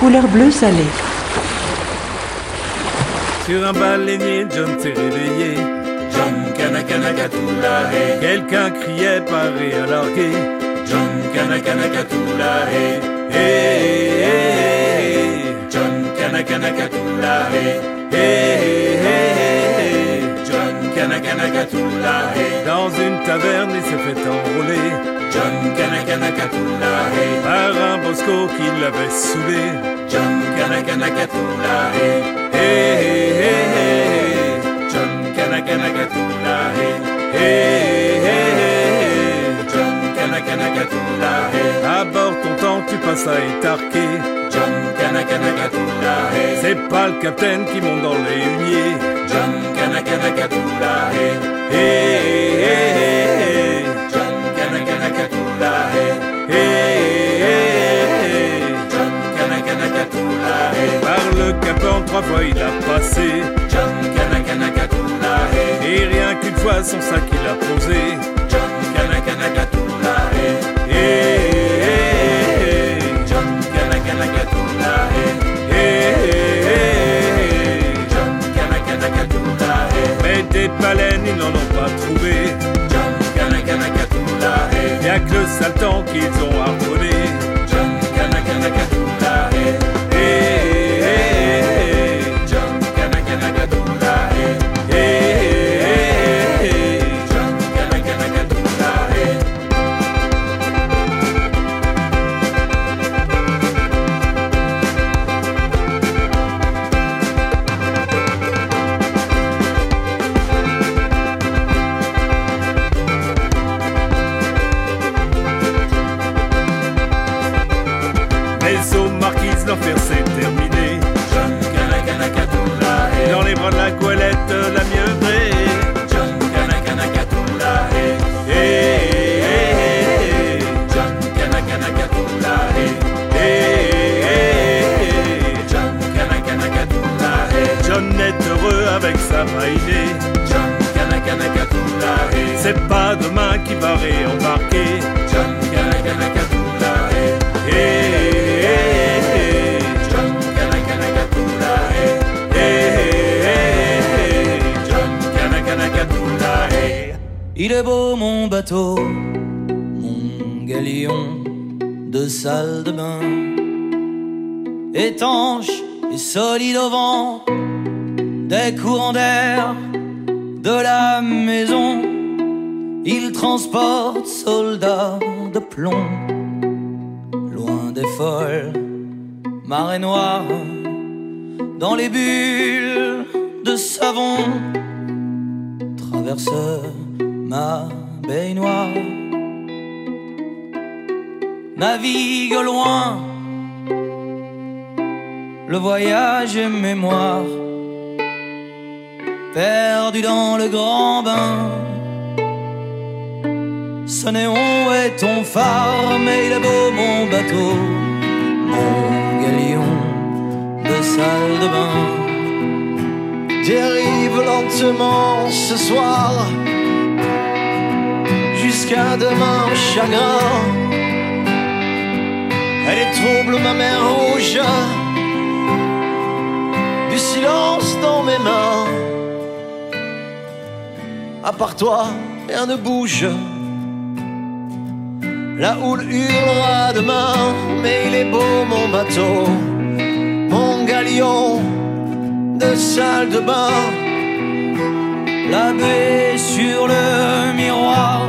couleur bleu salé. Sur un baleinier, John s'est réveillé. John Kanakanakatula, hey. Quelqu'un criait paré à larguer. John Kanakanakatula, hey. Hey, hey, hey. John Kanakanakatula, hey. Hey, hey, hey. Dans une taverne, il s'est fait enrôler John Kanakanakatula, hey. par un bosco qui l'avait saoulé. John Kanakanakatula, hey. Hey, hey, hey. John Kanakanakatula, hey. Hey, hey. John Kanakanakatula, hey. À bord content, tu passes à étarquer. John Kanakanakatula, hey. C'est pas le capitaine qui monte dans les huniers. John Par le capon, trois fois il a passé. Et rien qu'une fois, son sac il a posé. Des baleines, ils n'en ont pas trouvé. Y'a que le sale temps qu'ils ont harponné. Mon galion de salle de bain, étanche et solide au vent, des courants d'air Elle est trouble ma mer rouge. Du silence dans mes mains. À part toi, rien ne bouge. La houle hurlera demain Mais il est beau mon bateau. Mon galion de salle de bain. La baie sur le miroir.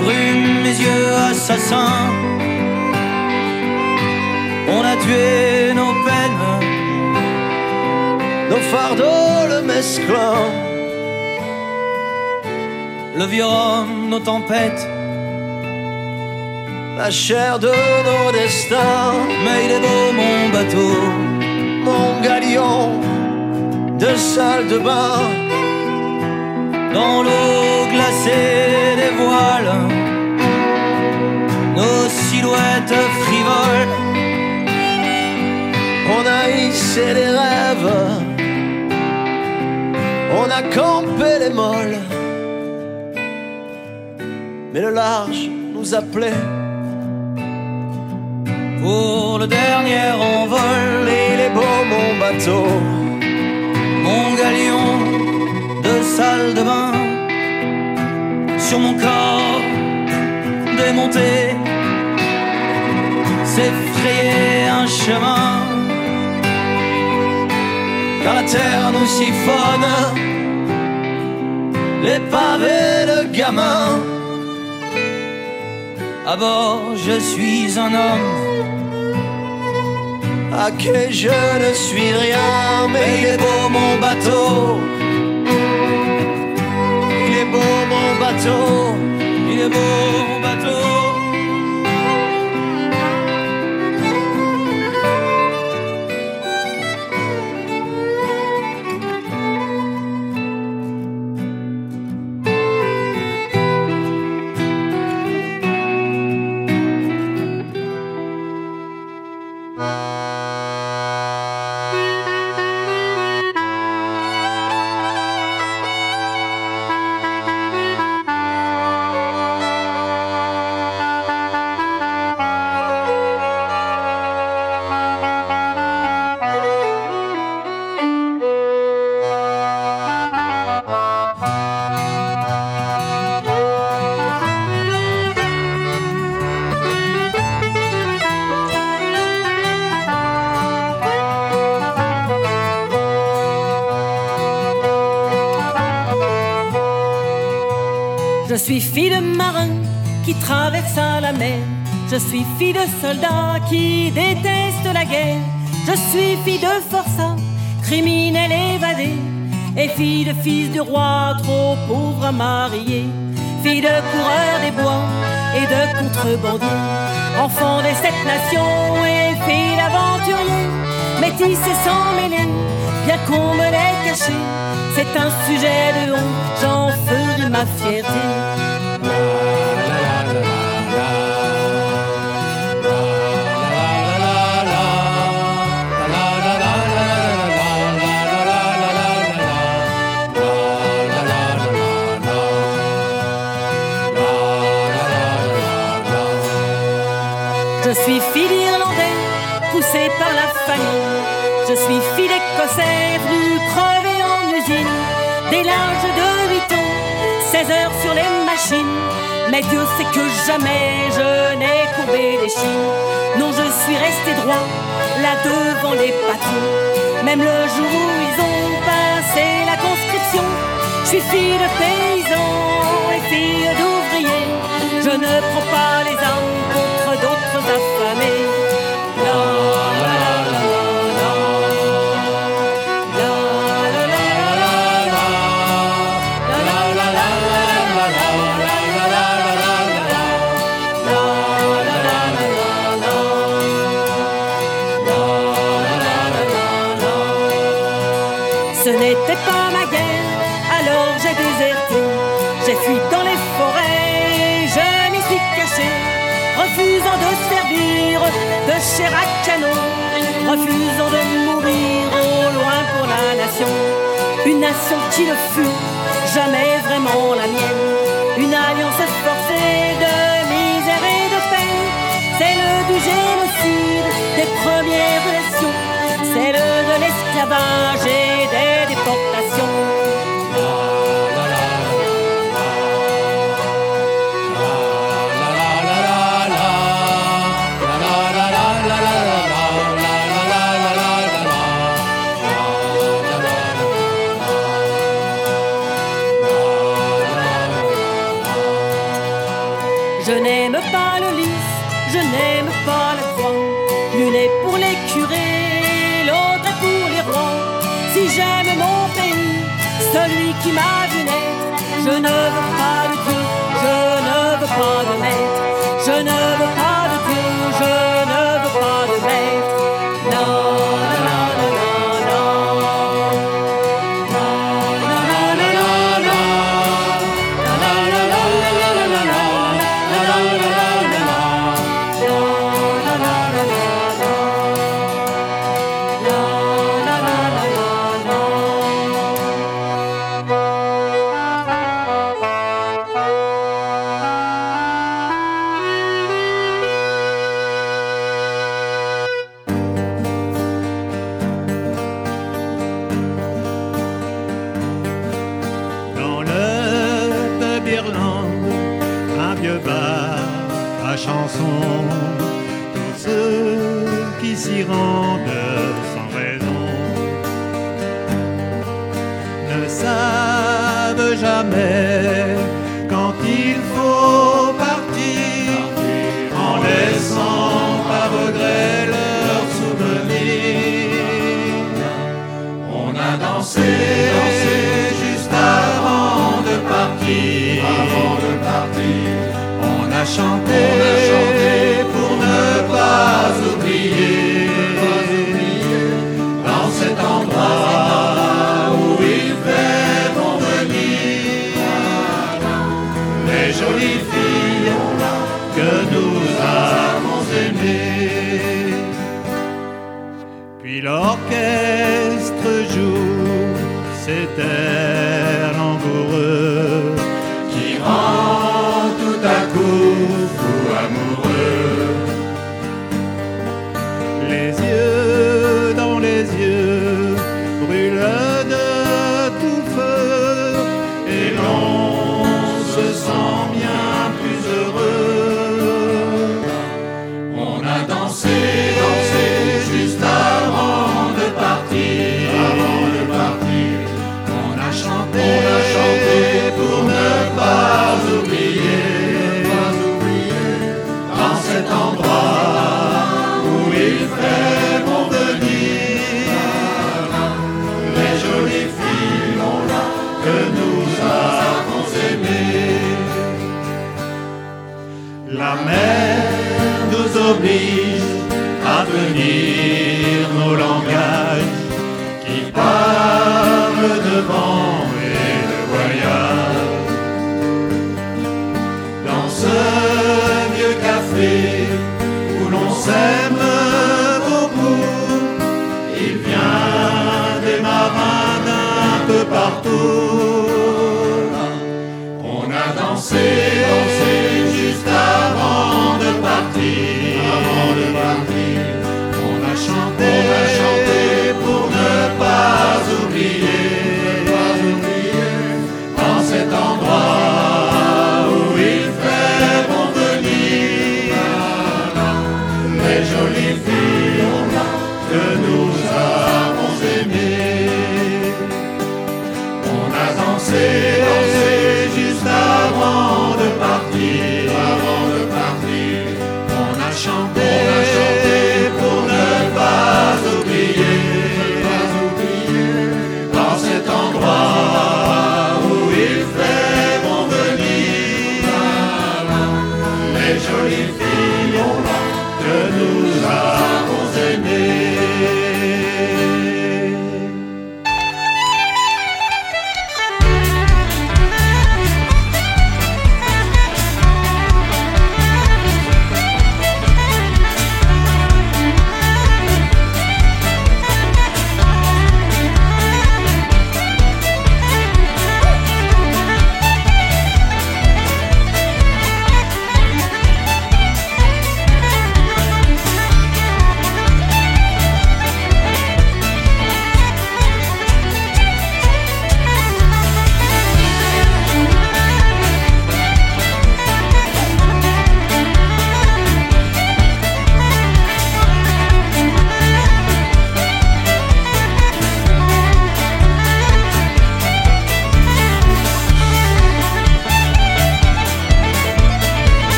Brume mes yeux assassins tué nos peines. Nos fardeaux le mesclin Le vieux nos tempêtes. La chair de nos destins. Mais il est beau mon bateau Mon galion de salle de bain. Dans l'eau glacée des voiles Nos silhouettes frivoles Hissé les rêves On a campé les molles Mais le large nous appelait Pour le dernier bateau. Mon galion de salle de bain sur mon corps démonté s'est frayé un chemin. Car la terre nous siphonne les pavés de gamins. À bord, je suis un homme à qui je ne suis rien, mais il est beau mon bateau. Il est beau mon bateau, il est beau mon bateau. Marier. Fille de coureur des bois et de contrebandier. Enfant des sept nations et fille d'aventurier. Métisse et sans mêler, bien qu'on me l'ait caché. C'est un sujet de honte, j'en ferai ma fierté. Je suis fille d'Irlandais, poussée par la famille. Je suis fille d'Écossais, venue crever en usine. Dès l'âge de 8 ans, 16 heures sur les machines. Mais Dieu sait que jamais je n'ai courbé les chines. Non, je suis resté droit, là devant les patrons. Même le jour où ils ont passé la conscription, je suis fille de paysans et fille d'ouvriers. Je ne prends pas les armes contre d'autres affamés. Ce canon, refusant de mourir au loin pour la nation. Une nation qui ne fut jamais vraiment la mienne, une alliance forcée de misère et de peine, celle du génocide des premières nations, celle de l'esclavage et des déportations. Nous oblige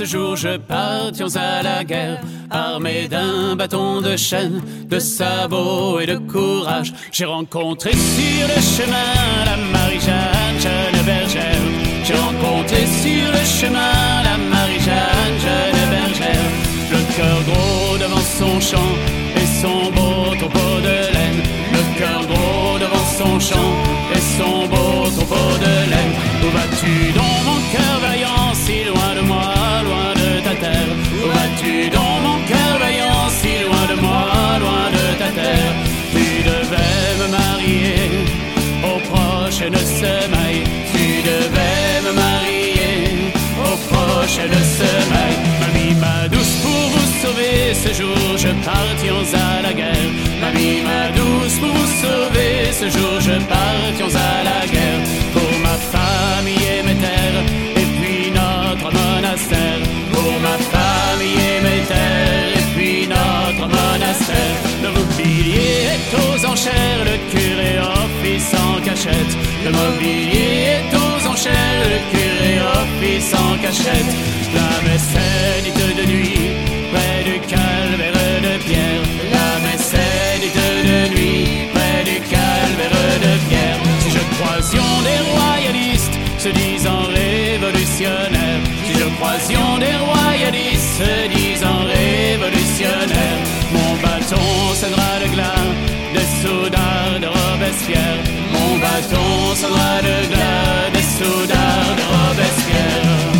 ce jour je partions à la guerre, armé d'un bâton de chêne, de sabots et de courage. J'ai rencontré sur le chemin la Marie-Jeanne, jeune bergère. J'ai rencontré sur le chemin la Marie-Jeanne, jeune bergère. Le cœur gros devant son champ et son beau troupeau de laine. Le cœur gros devant son champ Mamie, ma douce, pour vous sauver ce jour, je partions à la guerre. Mamie, ma douce, pour vous sauver ce jour, je partions à la guerre. Pour ma famille et mes terres, et puis notre monastère. Pour ma famille et mes terres, et puis notre monastère. Le mobilier est aux enchères, le curé cachette. Le mobilier est aux enchères, le curé office en cachette. La messe est dite de nuit, près du calvaire de pierre. La messe est dite de nuit, près du calvaire de pierre. Si je croisions des royalistes se disant révolutionnaires, si je croisions des royalistes se disant Mon bâton sonnera le glas des soudards de Robespierre.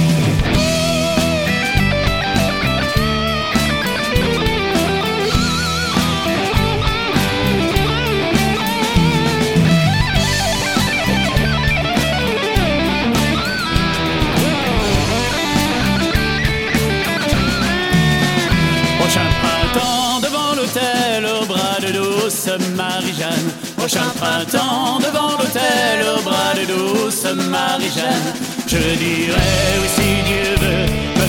Prochain printemps devant l'hôtel au bras de douce Marie-Jeanne. Prochain printemps devant l'hôtel au bras de douce Marie-Jeanne. Je dirai oui si Dieu veut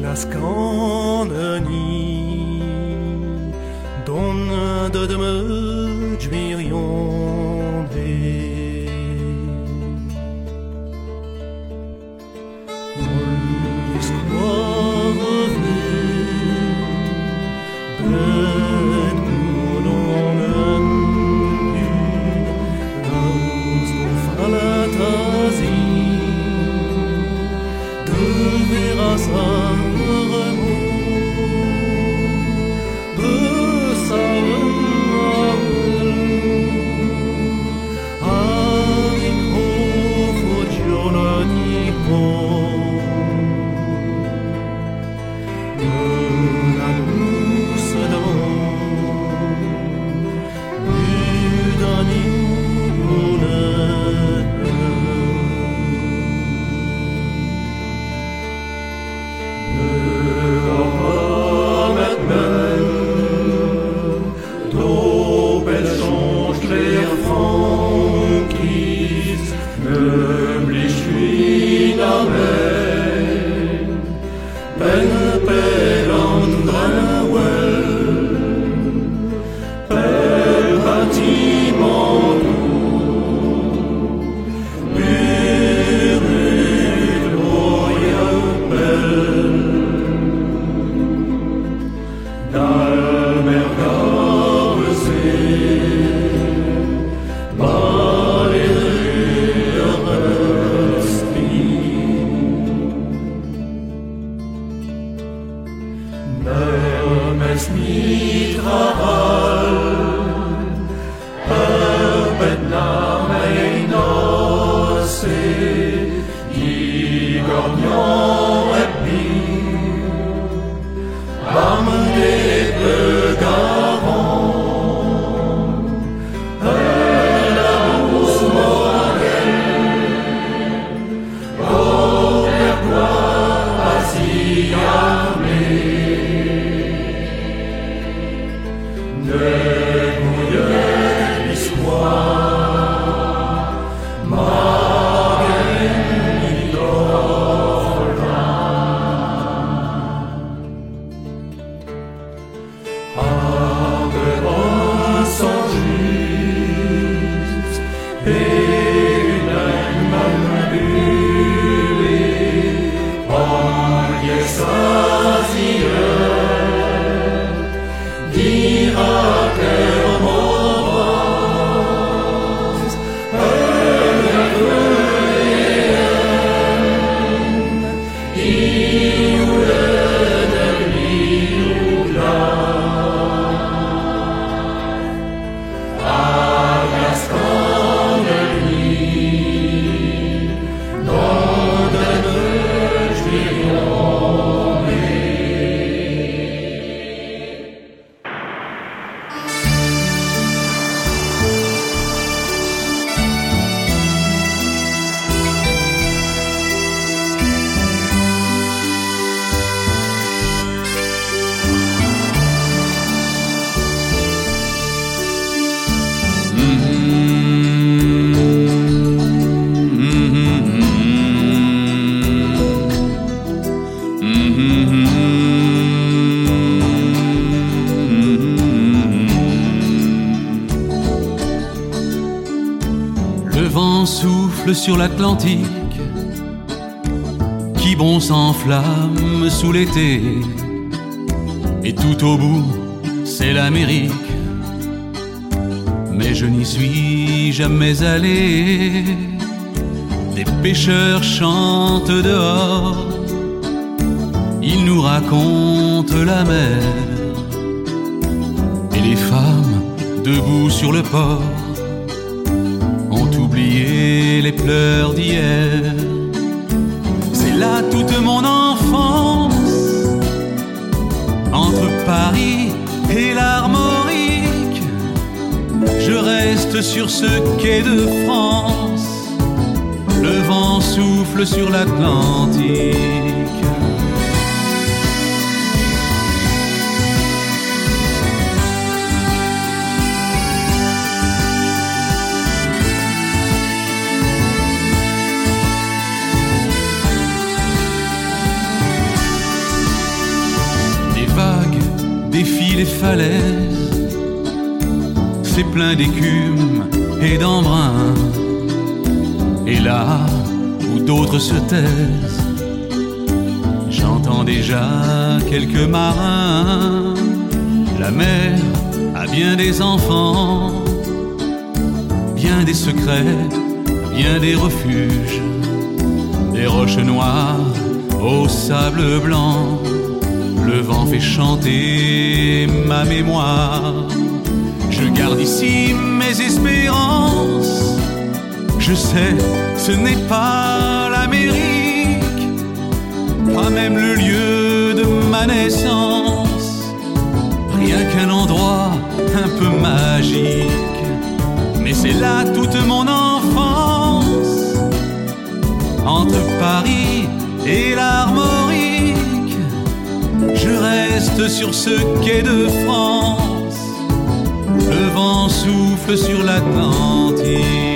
A glaskaneni Don de deme djmirion sur l'Atlantique, qui bon s'enflamme sous l'été, et tout au bout, c'est l'Amérique. Mais je n'y suis jamais allé. Des pêcheurs chantent dehors, ils nous racontent la mer, et les femmes debout sur le port pleurs d'hier. C'est là toute mon enfance, entre Paris et l'Armorique. Je reste sur ce quai de France, le vent souffle sur l'Atlantique. Les falaises, c'est plein d'écume et d'embrun. Et là où d'autres se taisent, j'entends déjà quelques marins. La mer a bien des enfants, bien des secrets, bien des refuges, des roches noires au sable blanc le vent fait chanter ma mémoire. Je garde ici mes espérances. Je sais, ce n'est pas l'Amérique, pas même le lieu de ma naissance. Rien qu'un endroit un peu magique. Mais c'est là toute mon enfance. Entre Paris et l'Armorique je reste sur ce quai de France. Le vent souffle sur l'Atlantique.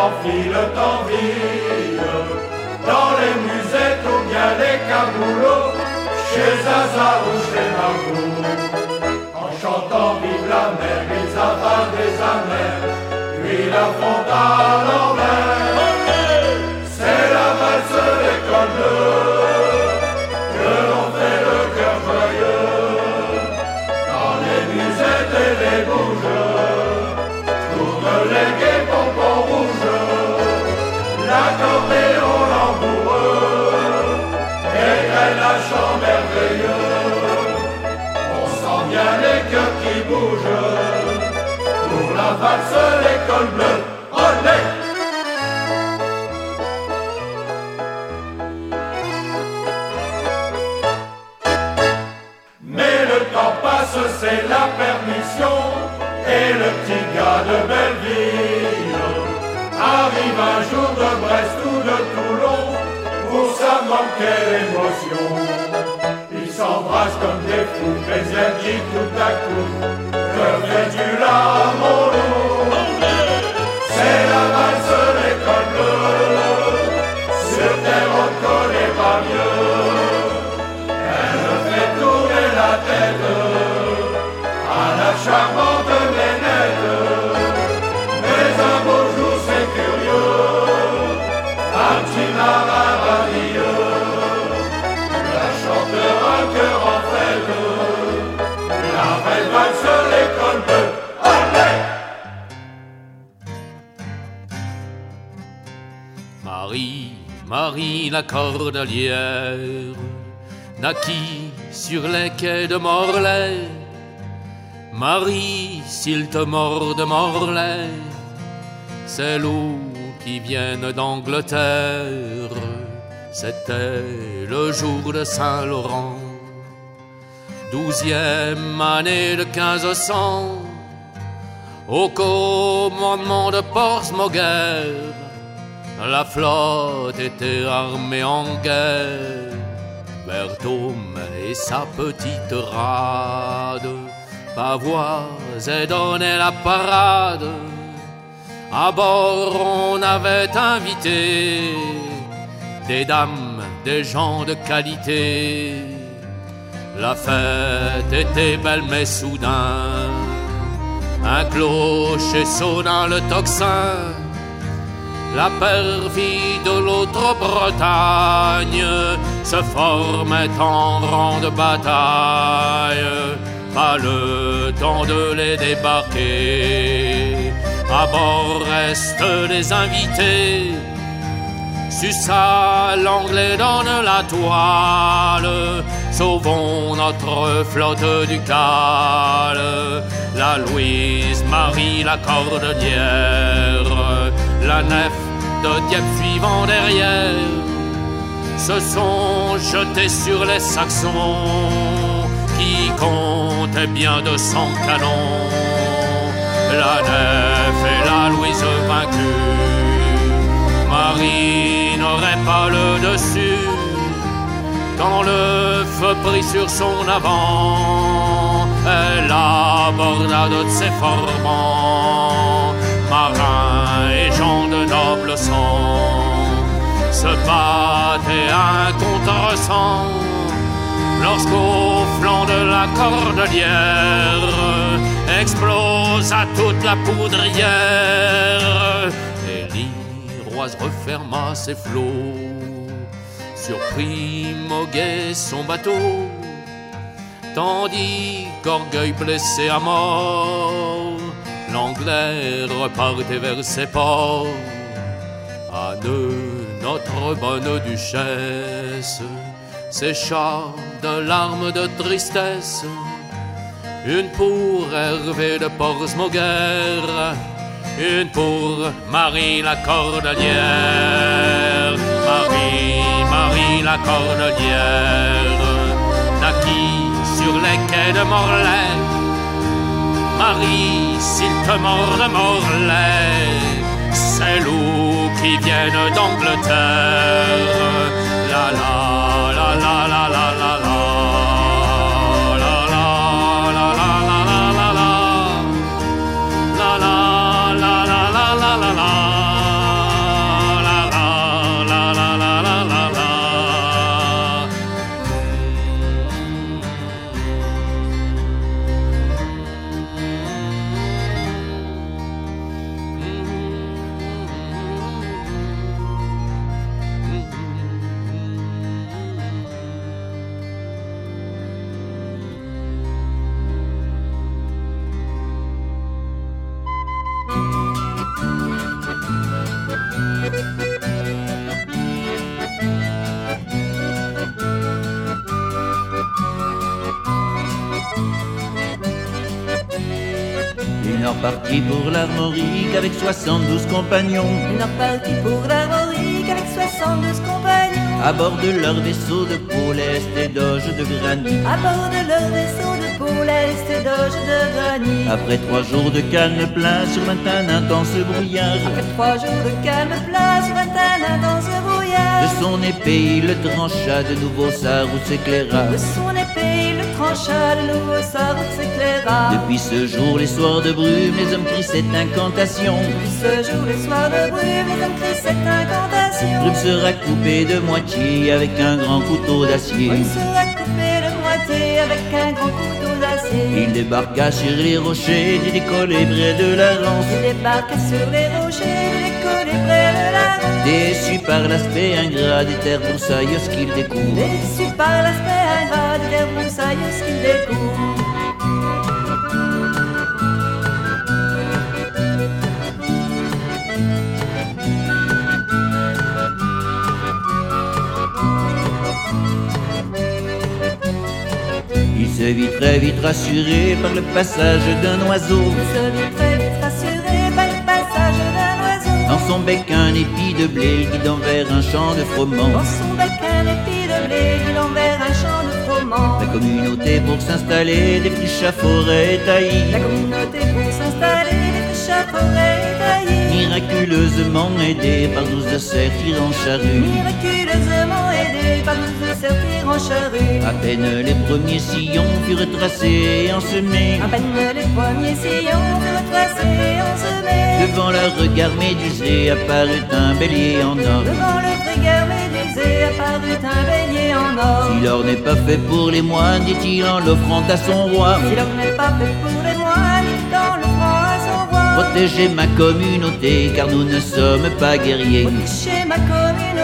M'enfile t'envie dans les musettes ou bien les caboulots, chez Zaza ou chez Margot. En chantant vive la mer, ils avalent des amers, puis la font à l'envers. C'est la valse bleue que l'on fait le cœur joyeux dans les musettes et les bouges. C'est la permission. Et le petit gars de Belleville arrive un jour de Brest ou de Toulon. Pour ça manquait l'émotion. Ils s'embrassent comme des fous, mais elle dit tout à coup que fais-tu là, mon C'est la valse l'école bleue. Sur terre on connaît pas mieux. Elle fait tourner la tête à la charmante Nénette. Marie, Marie la cordelière, naquit sur les quais de Morlaix? Marie, s'il te mord de Morlaix, c'est loups viennent d'Angleterre. C'était le jour de Saint-Laurent, douzième année de 1500, au commandement de Portsmouth la flotte était armée en guerre. Berthaume et sa petite rade pavoisaient donnaient la parade. À bord, on avait invité des dames, des gens de qualité. La fête était belle, mais soudain, un clocher sonna le tocsin. La perfide de l'autre Bretagne se formait en grande bataille. Pas le temps de les débarquer. À bord restent les invités. Sussa l'anglais donne la toile. Sauvons notre flotte du cale. La Louise Marie, la cordelière. La nef de Dieppe suivant derrière. Se sont jetés sur les Saxons qui comptaient bien de cent canons. La nef et la Louise vaincue. Marie n'aurait pas le dessus quand le feu prit sur son avant. Elle aborda de ses formants, marins et gens de noble sang, se battaient un contre. Lorsqu'au flanc de la cordelière explosa toute la poudrière, et l'Iroise referma ses flots. Surpris, Moguet son bateau, tandis qu'orgueil blessé à mort, l'anglais repartait vers ses ports. À nous, notre bonne duchesse sécha de larmes de tristesse. Une pour Hervé de Portsmouth, une pour Marie la cordelière. Marie, Marie la cordelière, naquit sur les quais de Morlaix? Marie, s'il te mord de Morlaix, c'est loups qui viennent d'Angleterre. La la Il est reparti pour l'Armorique avec 72 compagnons. Il est reparti pour l'Armorique avec 72 compagnons. À bord de leur vaisseau de pôle et d'oge de granit. À bord de leur vaisseau de pôle et d'oge de granit. Après trois jours de calme plein sur un intense brouillard. Après trois jours de calme plein sur un intense brouillard. De son épée il le trancha, de nouveau sa route s'éclaira. De son épée il le trancha, de nouveau sa route s'éclaira. Depuis ce jour, les soirs de brume, les hommes crient cette incantation. Depuis ce jour, les soirs de brume, les hommes crient cette incantation. Brume sera coupée de moitié avec un grand couteau d'acier. Brume sera coupée de moitié avec un grand couteau d'acier. Il débarqua sur les rochers, du décollé près de la lance. Il débarqua sur les rochers, du décollé près de la lance. Déçu par l'aspect ingrat des terres broussailles qu'il découvre. Déçu par l'aspect ingrat des terres broussailles qu'il découvre. Il se vit très vite rassuré par le passage d'un oiseau. Vit très vite rassuré par le passage d'un oiseau. Dans son bec un épi de blé guidant vers un champ de froment. Dans son bec un épi de blé guidant vers un champ de froment. La communauté pour s'installer défriche à forêt taillie. La communauté pour s'installer défriche à forêt taillie. Miraculeusement aidé par douze de cerfs tirant charrue. Miraculeusement aidé par douze de cerfs tirant charrue. À peine les premiers sillons furent tracés et ensemés. À peine les premiers sillons furent tracés et ensemés. Devant leur regard médusé apparut un bélier en or. Devant leur regard médusé apparut un bélier en or. Si l'or n'est pas fait pour les moines, dit-il en l'offrant à son roi. Si l'or n'est pas fait pour les moines, dit en l'offrant à son roi. Protégez ma communauté, car nous ne sommes pas guerriers. Protégez ma communauté,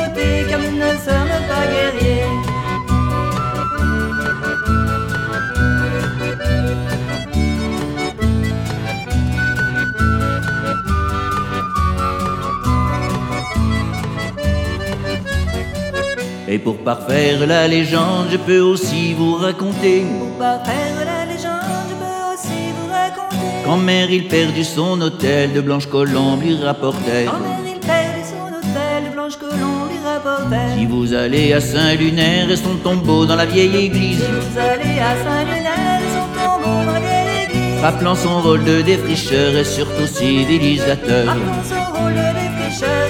Et pour parfaire la légende, je peux aussi vous raconter. Pour parfaire la légende, je peux aussi vous raconter. Qu'en mer il perdit son hôtel, de blanches colombes lui rapportait. Quand mer il perdit son hôtel, de blanches colombes lui rapportait. Si vous allez à Saint-Lunaire et son tombeau dans la vieille église. Si vous allez à Saint-Lunaire et son tombeau dans la vieille église. Rappelant son rôle de défricheur et surtout civilisateur. Rappelant son rôle de défricheur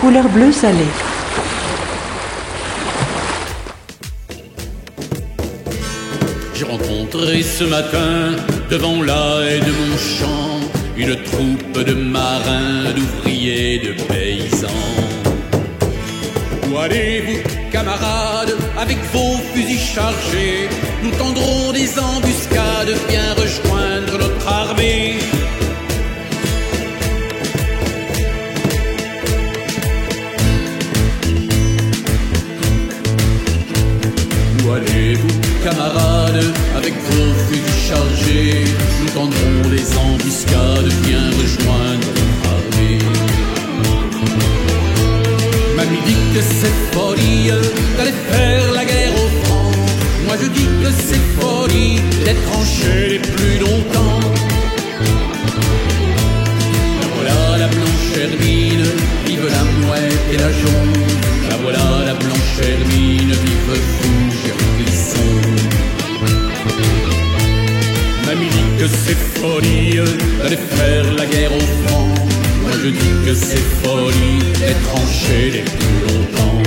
Couleur bleu salé. J'ai rencontré ce matin devant la de mon champ une troupe de marins, d'ouvriers, de paysans. Où allez-vous, camarades, avec vos fusils chargés? Nous tendrons des embuscades, viens rejoindre notre armée. Nous tendrons des embuscades, viens rejoindre armée. Mamie dit que c'est folie d'aller faire la guerre au front. Moi je dis que c'est folie d'être les plus longtemps. Voilà la blanche hermine, vive la mouette et la jaune. La voilà la blanche hermine, vive Fougère c'est folie d'aller faire la guerre au front. Moi je dis que c'est folie d'être les plus longtemps.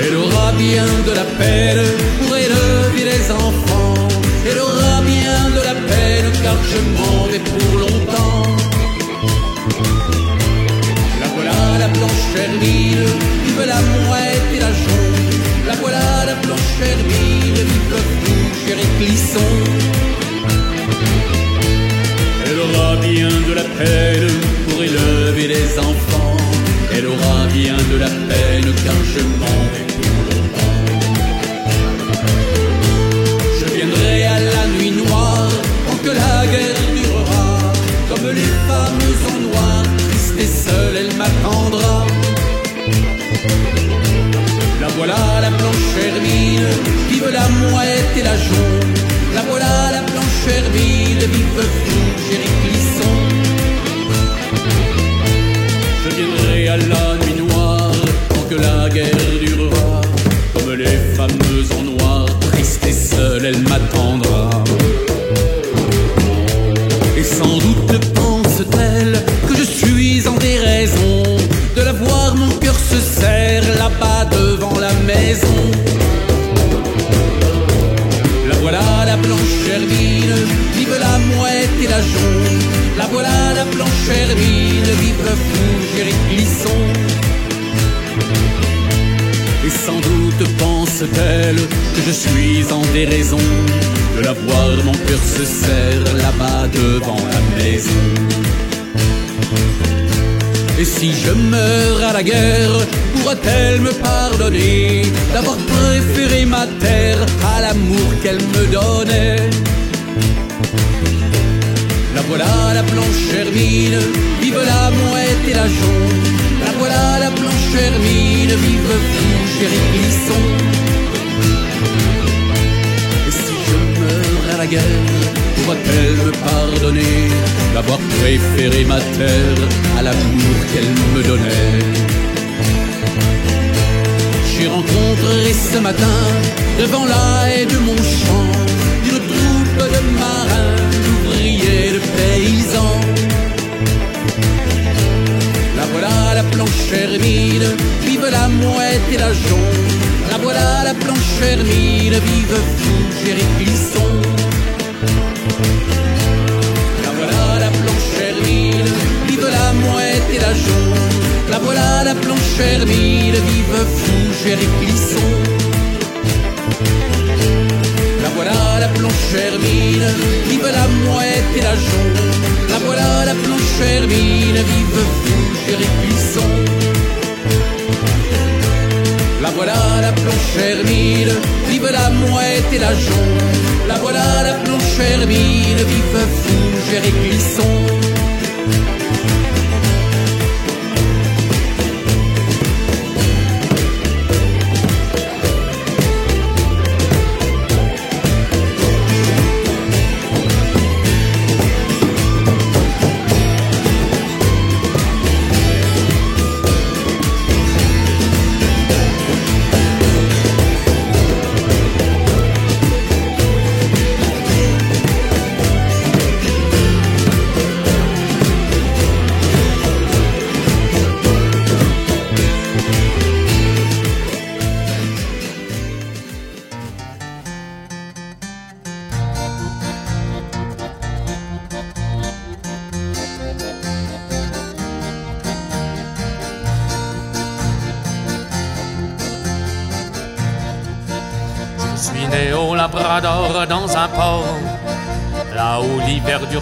Elle aura bien de la peine pour élever les enfants. Elle aura bien de la peine car je m'en vais pour longtemps. La voilà la blanche hermine, vive la mouette et la jaune. La voilà la blanche hermine, vive Fougère Elle aura bien de la peine pour élever les enfants. Elle aura bien de la peine car je m'en vais pour. Blanche hermine, vive Fougère et Clisson. Et sans doute pense-t-elle que je suis en déraison de la voir, mon cœur se serre là-bas devant la maison. Et si je meurs à la guerre, pourra-t-elle me pardonner d'avoir préféré ma terre à l'amour qu'elle me donnait? Voilà la blanche hermine, vive la mouette et la jaune. La voilà la blanche hermine, vive vous, chéri Clisson. Et si je meurs à la guerre, pourra-t-elle me pardonner d'avoir préféré ma terre à l'amour qu'elle me donnait J'ai rencontré ce matin, devant la haie de mon champ, une troupe de marins, La voilà la blanche hermine, vive la mouette et la jaune. La voilà la blanche hermine, vive Fougère et Clisson. La voilà la blanche hermine, vive la mouette et la jaune. La voilà la blanche hermine, vive Fougère et. La voilà la blanche hermine, vive la mouette et la jaune. La voilà la blanche hermine, vive Fougère et Clisson. La voilà la blanche hermine, vive la mouette et la jaune. La voilà la blanche hermine, vive Fougère et Clisson.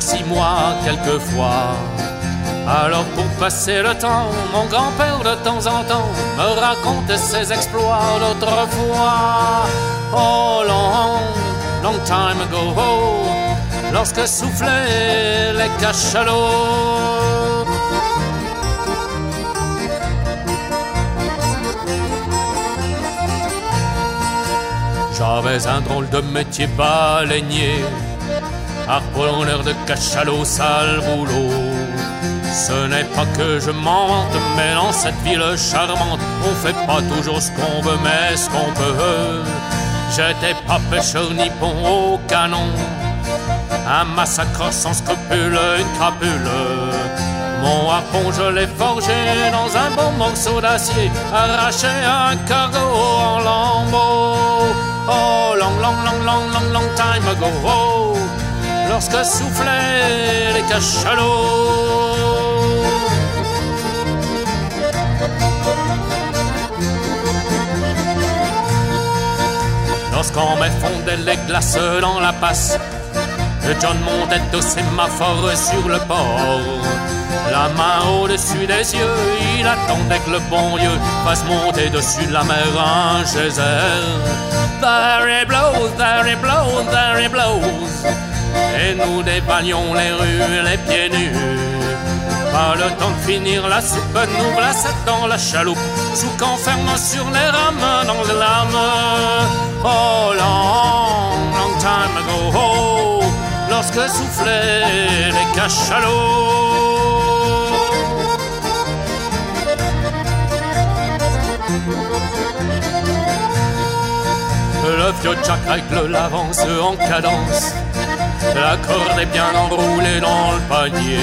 Six mois quelquefois. Alors pour passer le temps, mon grand-père de temps en temps me raconte ses exploits d'autrefois. Oh long, long time ago, lorsque soufflaient les cachalots. J'avais un drôle de métier baleinier, harponneur de cachalot, sale boulot. Ce n'est pas que je mente, mais dans cette ville charmante, on fait pas toujours ce qu'on veut, mais ce qu'on peut. J'étais pas pêcheur ni pont au canon, un massacre sans scrupule, une crapule. Mon harpon, je l'ai forgé dans un bon morceau d'acier, arraché un cargo en lambeaux. Oh, long, long, long, long, long, long time ago, oh, lorsque soufflaient les cachalots. Lorsqu'on fondait les glaces dans la passe, John montait au sémaphore sur le port. La main au-dessus des yeux, il attendait que le bon Dieu fasse monter dessus de la mer un geyser. There it blows, there it blows, there it blows. Et nous dévalions les rues les pieds nus. Pas le temps de finir la soupe, nous glace dans la chaloupe, sous qu'enferme sur les rames dans les lames. Oh, long, long time ago, oh, lorsque soufflaient les cachalots. Le vieux Jack règle l'avance en cadence. La corde est bien enroulée dans le panier.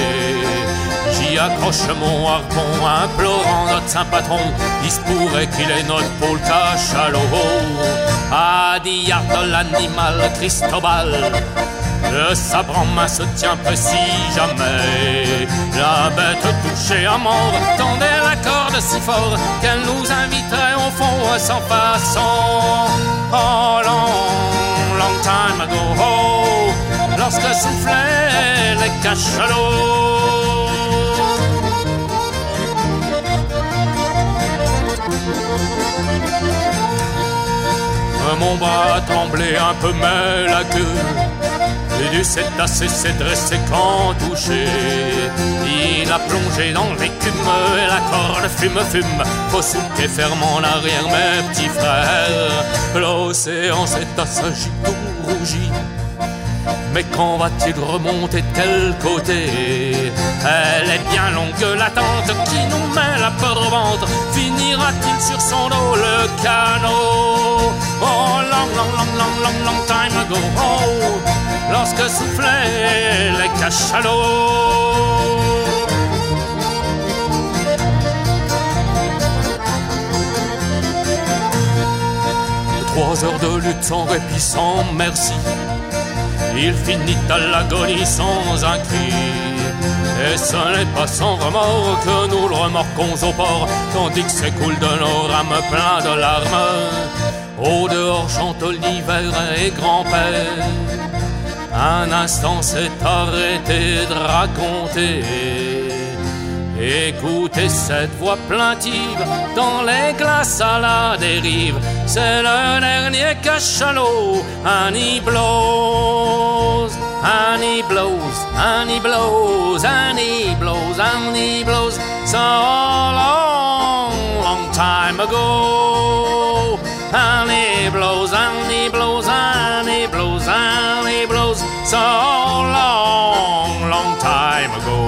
J'y accroche mon harpon, implorant notre saint patron. Il se pourrait qu'il est notre pôle cachalot. À diard de l'animal Cristobal. Le sabre en main se tient précis jamais. La bête touchée à mort tendait la corde si fort qu'elle nous inviterait au fond sans façon. Oh, long, long time ago, oh, lorsque soufflaient les cachalots. Mon bras tremblait un peu, mais la queue et du cétacé s'est dressé quand touché. Il a plongé dans l'écume et la corde fume, fume. Faut souquer ferme en arrière, mes petits frères. L'océan s'est assagi tout rougi. Mais quand va-t-il remonter quel côté? Elle est bien longue l'attente qui nous met la peur au ventre. Finira-t-il sur son dos le canot? Oh, long, long, long, long, long, long time ago. Oh, lorsque soufflaient les cachalots. Trois heures de lutte sans répit, sans merci. Il finit à l'agonie sans un cri. Et ce n'est pas sans remords que nous le remorquons au port, tandis que s'écoule de nos rames plein de larmes. Au dehors chante l'hiver et grand-père. Un instant s'est arrêté de raconter. Écoutez cette voix plaintive dans les glaces à la dérive. C'est le dernier cachalot, and he blows, and he blows, and he blows, and he blows, and he blows. So long, long time ago, and he blows, and he blows, and he blows, and he blows. So long, long time ago.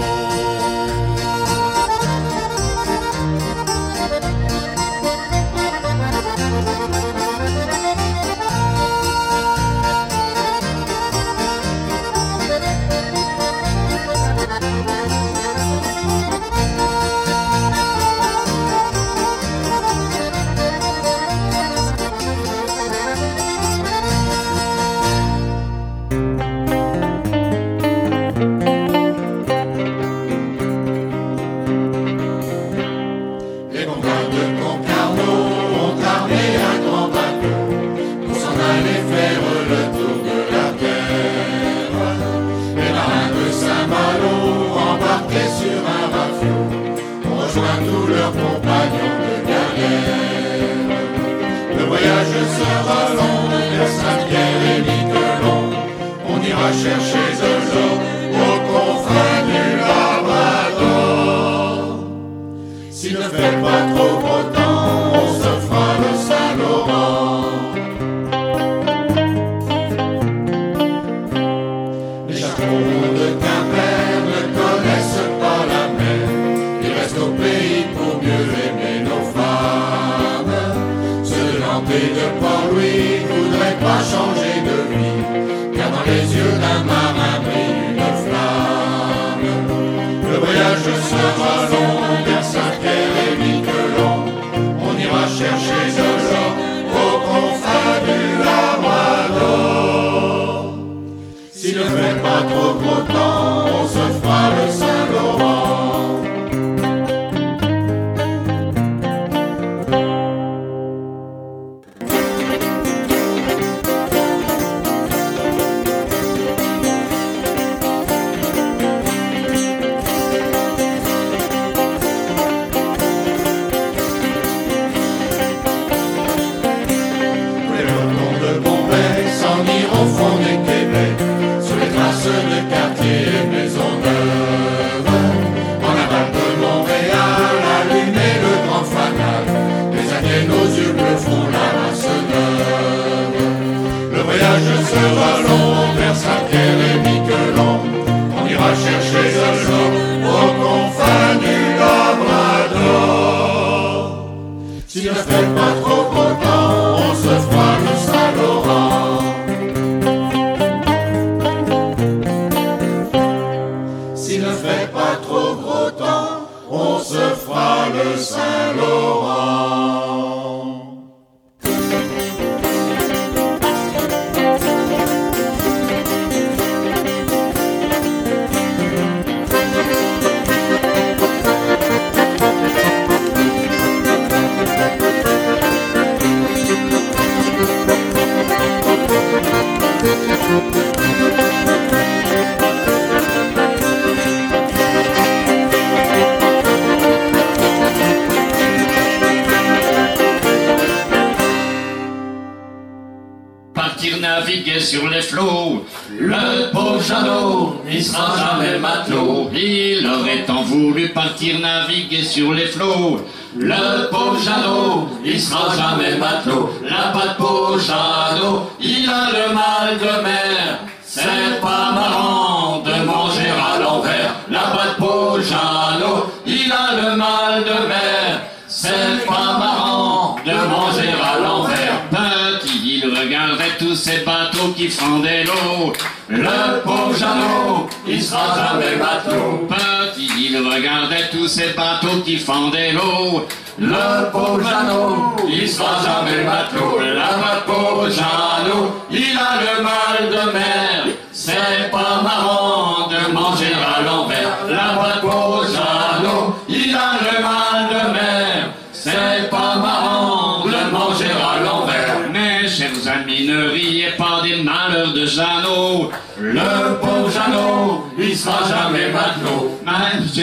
On pour autant on se fera le sang. Naviguer sur les flots, le pauvre Jeannot, il sera jamais matelot. Il aurait tant voulu partir naviguer sur les flots, le pauvre Jeannot, il sera jamais matelot. La patte pauvre Jeannot, il a le mal de mer. C'est pas marrant de manger à l'envers. La patte pauvre Jeannot, il a le mal de mer. C'est pas marrant l'eau. Le pauvre Jeannot, il sera jamais matelot. Petit, il regardait tous ces bateaux qui fendaient l'eau. Le pauvre Jeannot, il sera jamais matelot. La pauvre Jeannot, il a le mal de mer. C'est pas marrant de manger à l'envers. La pauvre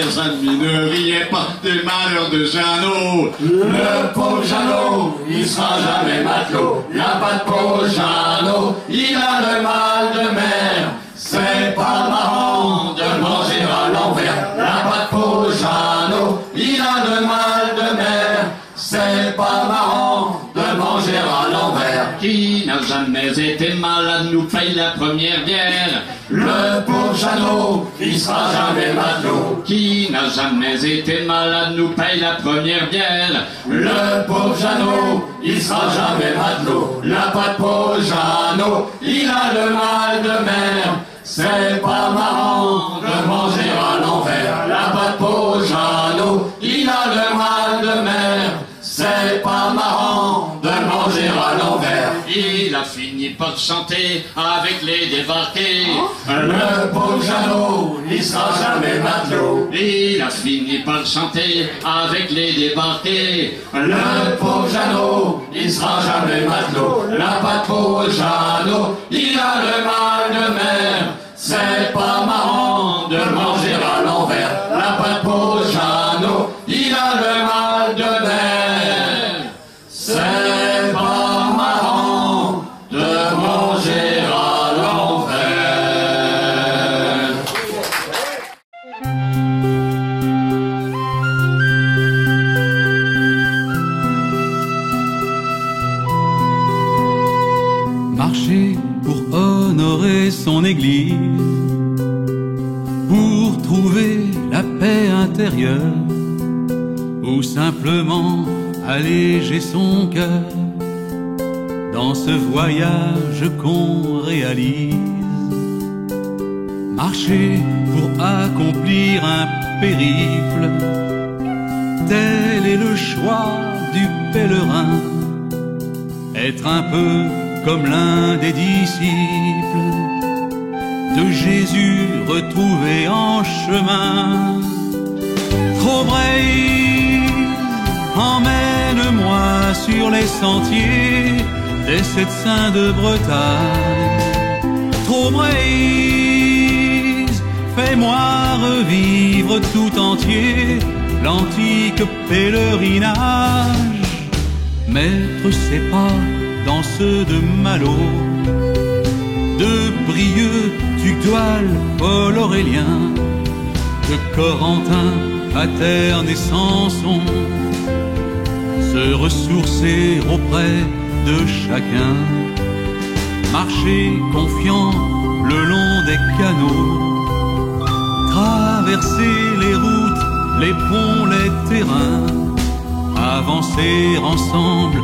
amis, ne riez pas des malheurs de Jeannot. Le pauvre Jeannot, il sera jamais matelot. La patte pauvre Jeannot, il a le mal de mer. C'est pas marrant de manger à l'envers. La patte pauvre Jeannot, il a le mal de mer. C'est pas marrant de manger à l'envers. Qui n'a jamais été malade nous paye la première bière. Le pauvre Jeannot, il sera jamais matelot. Qui n'a jamais été malade nous paye la première bière. Le pauvre Jeannot, il sera jamais matelot. La patte pauvre Jeannot, il a le mal de mer. C'est pas marrant de manger à l'envers. Il a fini par chanter avec les débarqués. Le pauvre Jeannot, il sera jamais matelot. Il a fini par chanter avec les débarqués. Le pauvre Jeannot, il sera jamais matelot. La patte pauvre Jeannot, il a le mal de mer. C'est pas marrant de église, pour trouver la paix intérieure, ou simplement alléger son cœur dans ce voyage qu'on réalise. Marcher pour accomplir un périple, tel est le choix du pèlerin. Être un peu comme l'un des disciples de Jésus retrouvé en chemin. Trop emmène-moi sur les sentiers des sept saints de Bretagne. Trop fais-moi revivre tout entier l'antique pèlerinage. Mettre ses pas dans ceux de Malo, Brieux, Tugdual, Paul Aurélien, de Corentin, Paterne et Samson, se ressourcer auprès de chacun, marcher confiant le long des canaux, traverser les routes, les ponts, les terrains, avancer ensemble,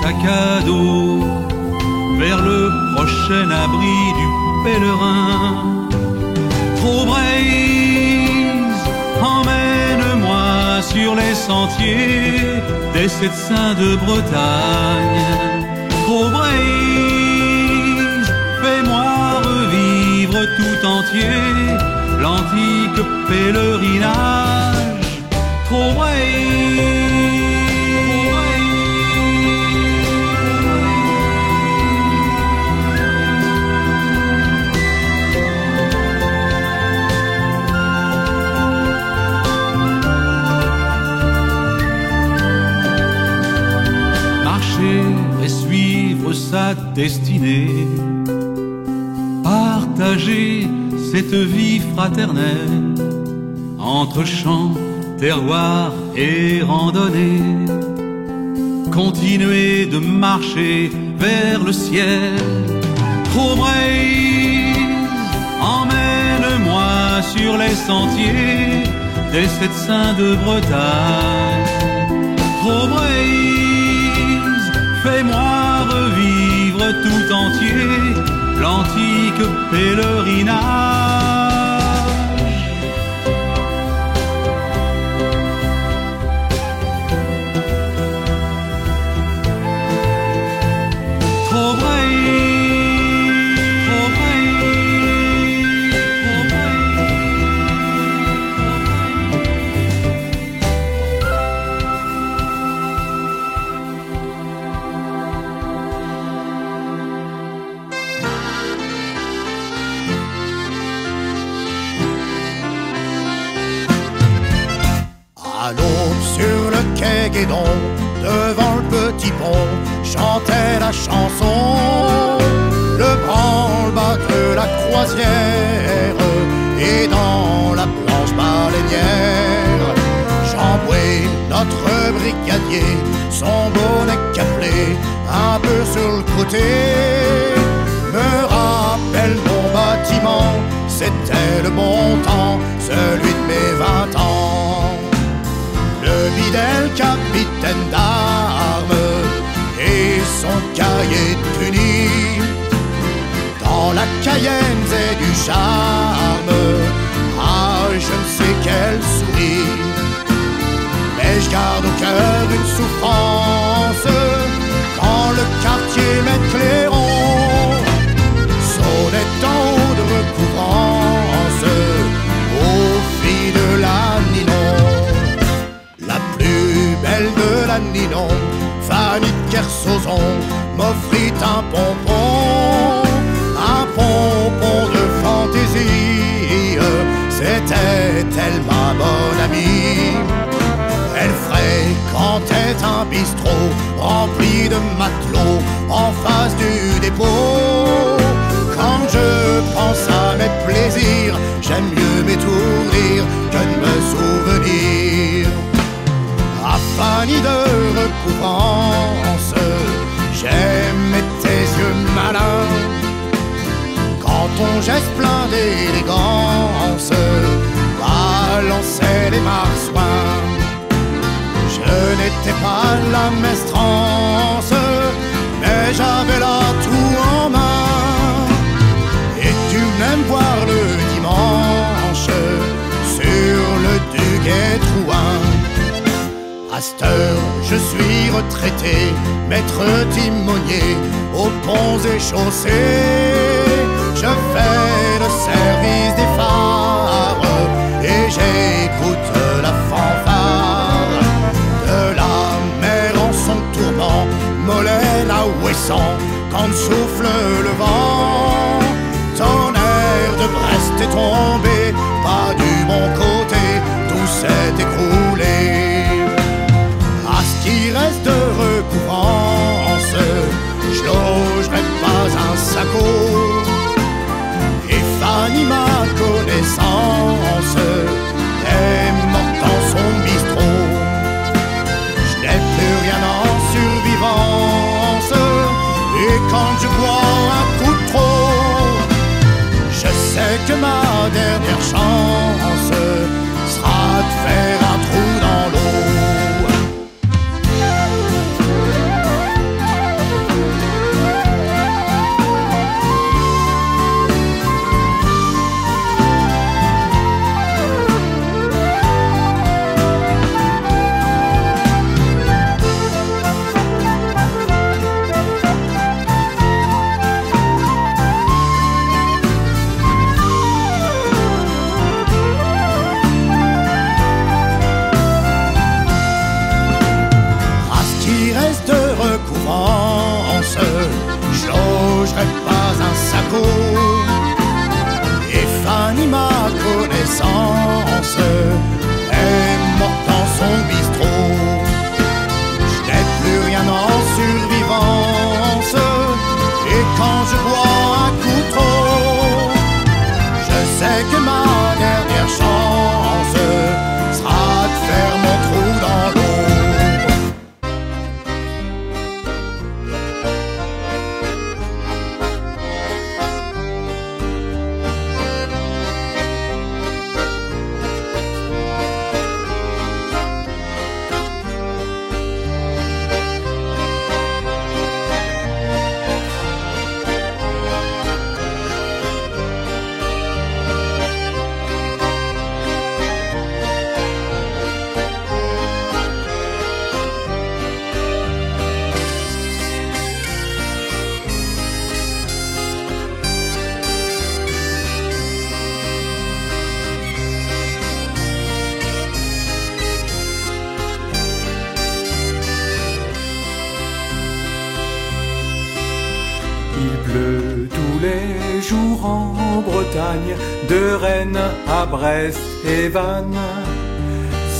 sac à dos, vers le prochain abri du pèlerin. Trop braise, emmène-moi sur les sentiers des sept saints de Bretagne. Trop braise, fais-moi revivre tout entier l'antique pèlerinage. Trop Marcher destinée, partager cette vie fraternelle entre chants, terroirs et randonnées. Continuer de marcher vers le ciel. Trop emmène-moi sur les sentiers des sept saints de Bretagne. Trop tout entier l'antique pèlerinage. Son bonnet caplé, un peu sur le côté, me rappelle mon bâtiment, c'était le bon temps, celui de mes vingt ans le bidel capitaine d'armes et son cahier d'uni. Dans la Cayenne et du charme, ah je ne sais quelle souris. Garde au cœur une souffrance quand le quartier m'éclairant sonnait en haut de recouvrance au fil de la Ninon. La plus belle de la Ninon, Fanny de Kersozon, m'offrit un pompon, un pompon de fantaisie. C'était elle ma bonne amie. Elle fréquentait un bistrot rempli de matelots en face du dépôt. Quand je pense à mes plaisirs, j'aime mieux m'étourdir que de me souvenir. Fanny de recouvrance, j'aimais tes yeux malins. Quand ton geste plein d'élégance balançait les marsouins. Je n'étais pas la maestrance, mais j'avais là tout en main. Et tu m'aimes voir le dimanche sur le Duguay Trouin. À cette heure, je suis retraité, maître timonier aux ponts et chaussées. Je fais le service des phares quand souffle le vent. Tonnerre de Brest est tombé, pas du bon côté, tout s'est écroulé. À ce qui reste de recouvrance, je logerai pas un saco. Que ma dernière chance sera de faire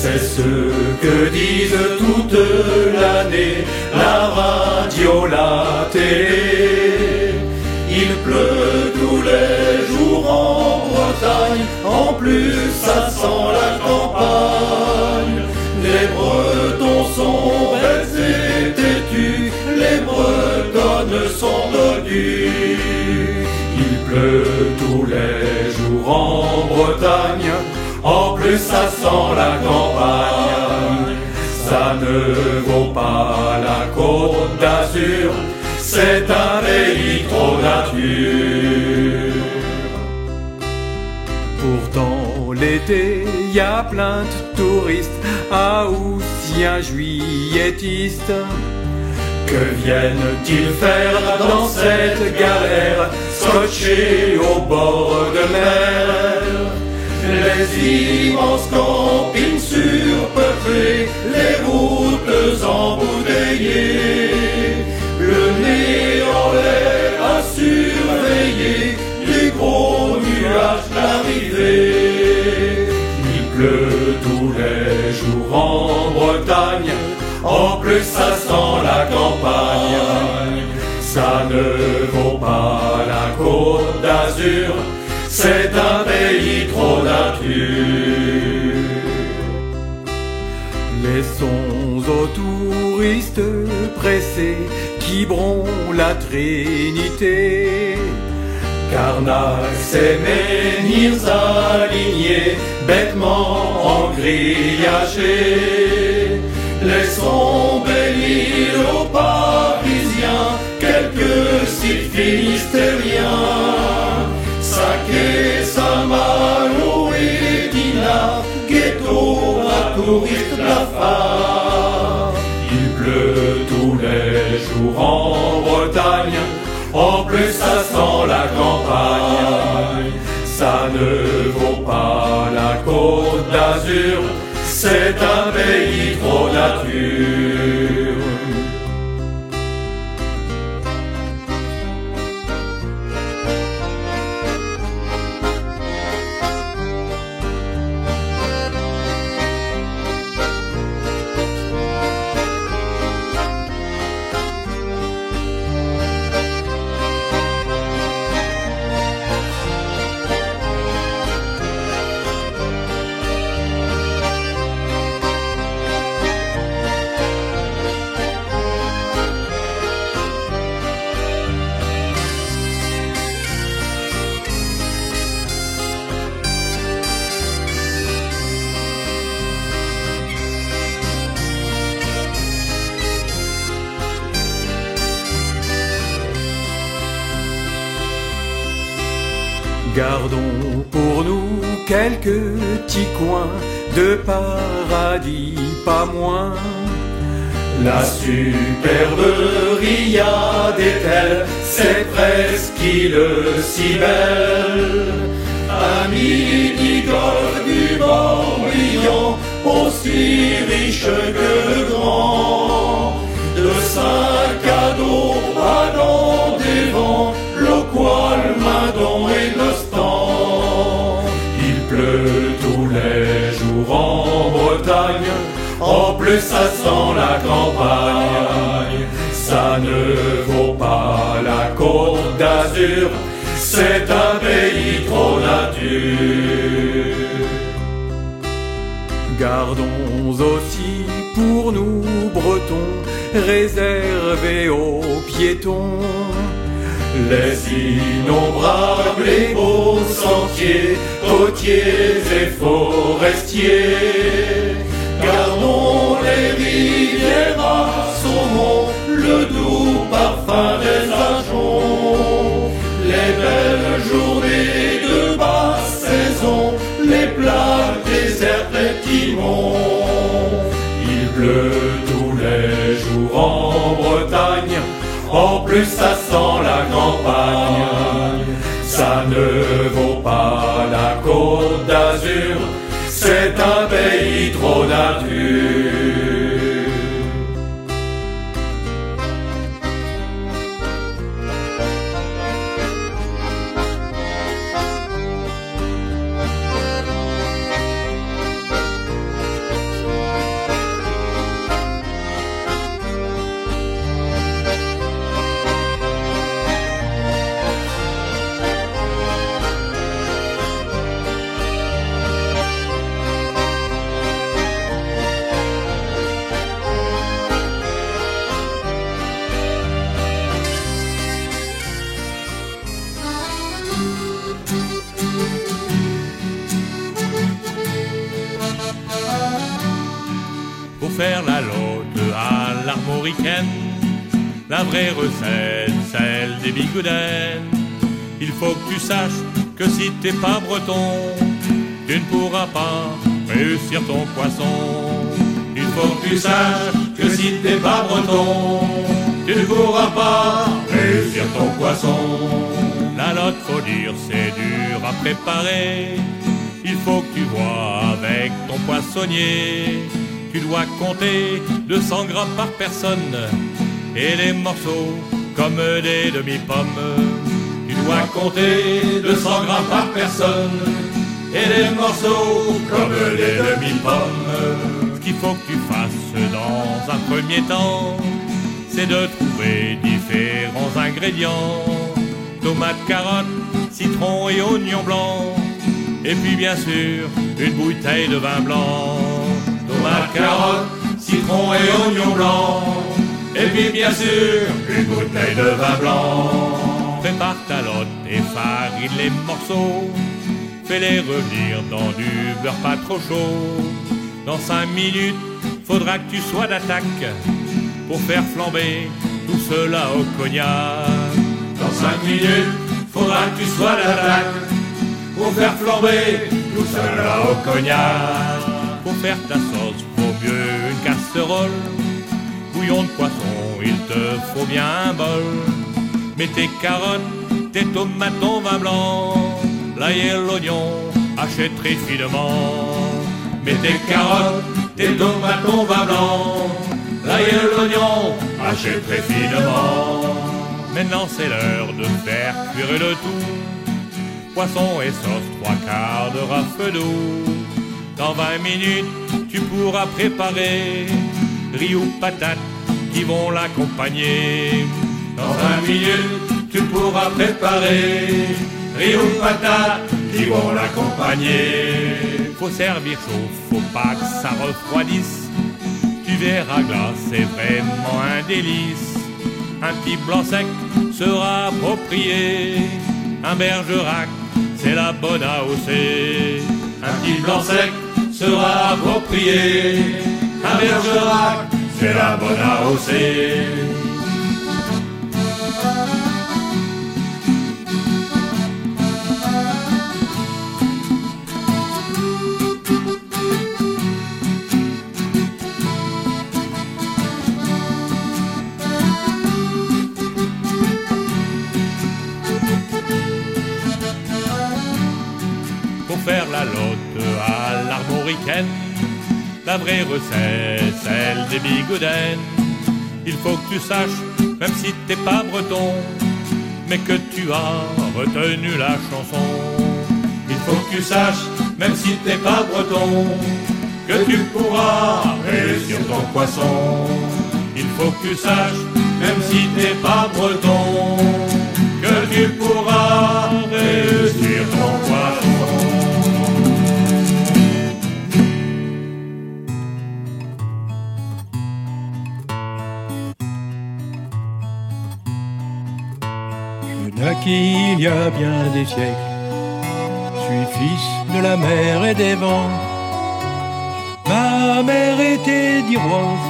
C'est ce que disent toute l'année la radio, la télé. Il pleut tous les jours en Bretagne, en plus ça sent la campagne. Les Bretons sont bêtes et têtus, les Bretonnes sont dodues. Il pleut tous les jours en Bretagne, plus ça sent la campagne. Ça ne vaut pas la côte d'Azur, c'est un pays trop nature. Pourtant, l'été, y a plein de touristes, Haussiens, juilletistes. Que viennent-ils faire dans cette galère, scotchés au bord de mer Les immenses campings surpeuplés, les routes embouteillées, le nez en l'air à surveiller les gros nuages d'arrivée. Il pleut tous les jours en Bretagne, en plus ça sent la campagne. Ça ne vaut pas la côte d'Azur, c'est un pays trop nature. Laissons aux touristes pressés qui bront la Trinité. Carnac et menhirs alignés, bêtement engrillagés. Laissons bénir aux Parisiens quelques sites Il pleut tous les jours en Bretagne, en plus ça sent la campagne. Ça ne vaut pas la côte d'Azur, c'est un pays trop nature. quelques petits coins de paradis, pas moins. La superbe riade est-elle, c'est presqu'île si belle. Amis du du aussi riche que grand, de Saint-Cadeau à Nantes. en Bretagne. En plus, ça sent la campagne. Ça ne vaut pas la côte d'Azur. C'est un pays trop nature. Gardons aussi pour nous, Bretons, réservés aux piétons les innombrables et beaux sentiers, côtiers et forestiers. Gardons les rivières à saumon, le doux parfum des ajoncs, les belles journées de basse saison, les plages désertes et timons. Il pleut tous les jours en Bretagne, en plus ça sent la campagne. Ça ne vaut pas la côte d'Azur, c'est un pays trop nature. Vraie recette, celle des bigoudens. Il faut que tu saches que si t'es pas breton, tu ne pourras pas réussir ton poisson. Il faut que tu saches que si t'es pas breton, tu ne pourras pas réussir ton poisson. La lotte, faut dire, c'est dur à préparer. Il faut que tu vois avec ton poissonnier. Tu dois compter 200 grammes par personne et les morceaux comme des demi-pommes. Tu dois compter 200 grammes par personne et les morceaux comme des demi-pommes. Ce qu'il faut que tu fasses dans un premier temps, c'est de trouver différents ingrédients tomates, carottes, citron et oignons blancs. Et puis bien sûr, une bouteille de vin blanc. Tomates, carottes, citron et oignons blancs. Et puis bien sûr, une bouteille de vin blanc. Prépare ta lotte et farine les morceaux. Fais-les revenir dans du beurre pas trop chaud. Dans cinq minutes, faudra que tu sois d'attaque pour faire flamber tout cela au cognac. Dans cinq minutes, faudra que tu sois d'attaque pour faire flamber tout cela au cognac. Pour faire ta sauce, faut mieux une casserole. De poisson, il te faut bien un bol. Mets tes carottes, tes tomates, ton vin blanc, l'ail et l'oignon, achète très finement. Mets tes carottes, tes tomates, ton vin blanc, l'ail et l'oignon, achète très finement. Maintenant c'est l'heure de faire cuire le tout. Poisson et sauce, trois quarts de rafle d'eau. Dans 20 minutes, tu pourras préparer riz ou patates qui vont l'accompagner. Dans 20 minutes, tu pourras préparer riz ou patates qui vont l'accompagner. Faut servir chaud, faut pas que ça refroidisse. Tu verras glace, c'est vraiment un délice. Un petit blanc sec sera approprié. Un bergerac, c'est la bonne AOC. Un petit blanc sec sera approprié. Un bergerac, c'est la bonne AOC. Pour faire la lotte à l'armoricaine, la vraie recette, celle des bigoudens. Il faut que tu saches, même si t'es pas breton, mais que tu as retenu la chanson. Il faut que tu saches, même si t'es pas breton, que tu pourras réussir ton poisson. Il faut que tu saches, même si t'es pas breton, que tu pourras réussir ton poisson. Je naquis il y a bien des siècles. Je suis fils de la mer et des vents. Ma mère était d'Iroise,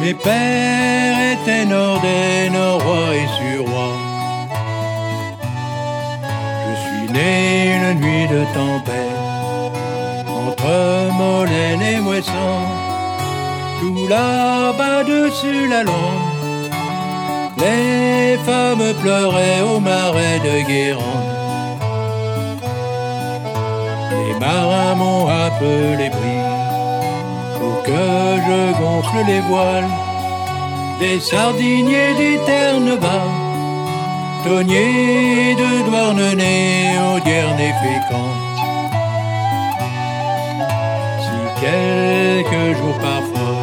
mes pères étaient nordais, norrois et surois. Je suis né une nuit de tempête, entre Molène et Moisson, tout là-bas dessus la lande. Les femmes pleuraient au marais de Guérande. Les marins m'ont appelé bris pour que je gonfle les voiles des sardiniers des Ternes-Bas, tonniers de Douarnenez au Guernet fécond. Si quelques jours parfois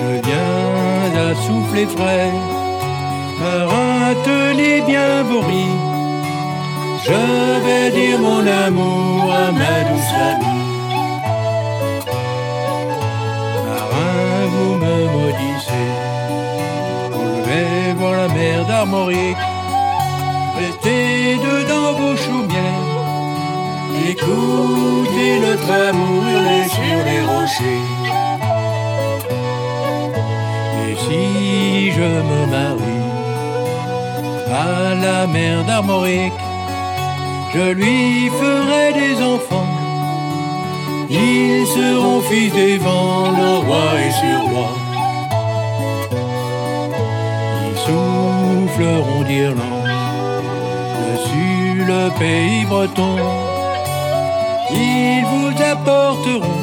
je viens à souffler frais, Marin, tenez bien vos riz. Je vais dire mon amour à ma douce amie. Marin, vous me maudissez. Vous levez voir la mer d'Armorique. Restez dedans vos chaumières. Écoutez notre amour hurler sur les rochers. Et si je me marie à la mer d'Armorique, je lui ferai des enfants. Ils seront fils des vents, le roi et sur roi. Ils souffleront d'Irlande dessus le pays breton. Ils vous apporteront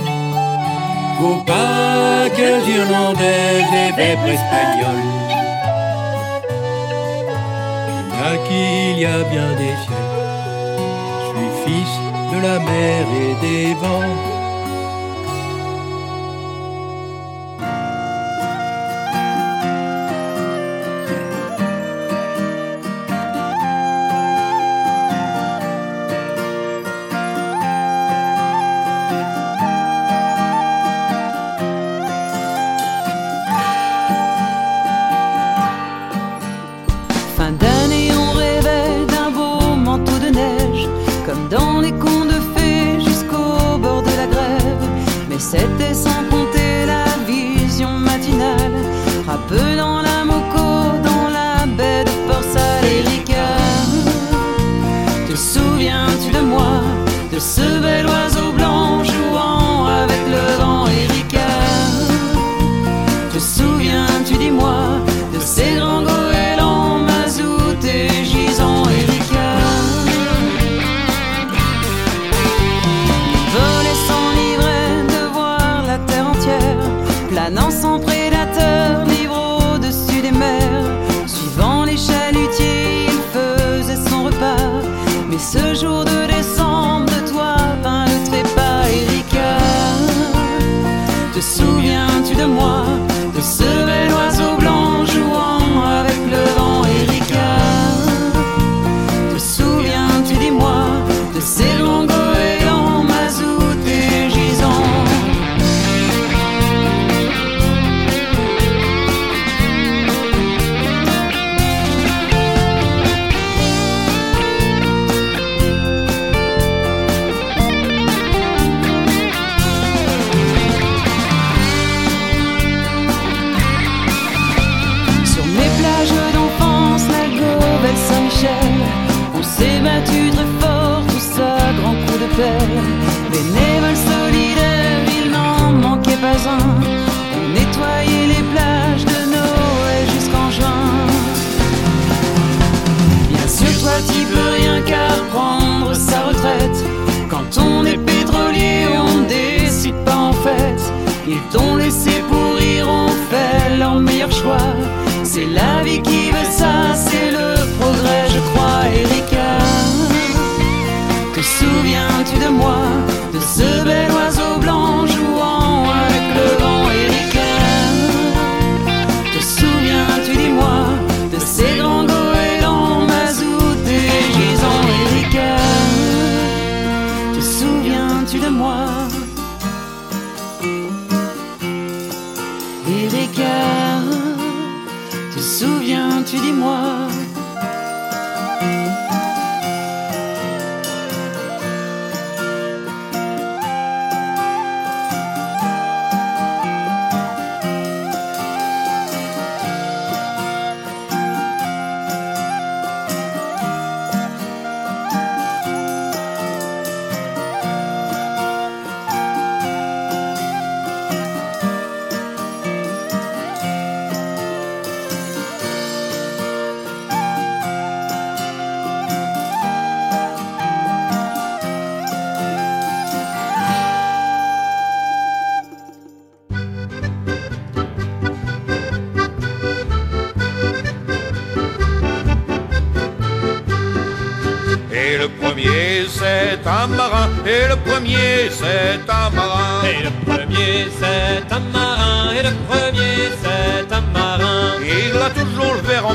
vos Pâques irlandaises et vêpres espagnoles. Qu'il y a bien des siècles. Je suis fils de la mer et des vents.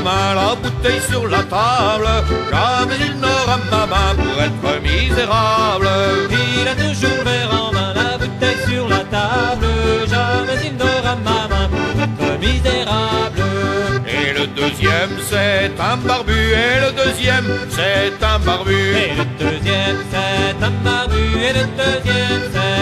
La bouteille sur la table. Jamais il n'aura ma main pour être misérable. Il a toujours le verre en main, la bouteille sur la table. Jamais il n'aura ma main pour être misérable. Et le deuxième c'est un barbu, et le deuxième c'est un barbu. Et le deuxième c'est un barbu et le deuxième c'est.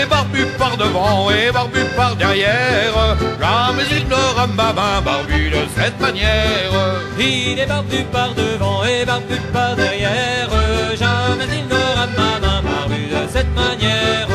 Il est barbu par devant et barbu par derrière. Jamais il n'aura ma main barbu de cette manière. Il est barbu par devant et barbu par derrière. Jamais il n'aura ma main barbu de cette manière.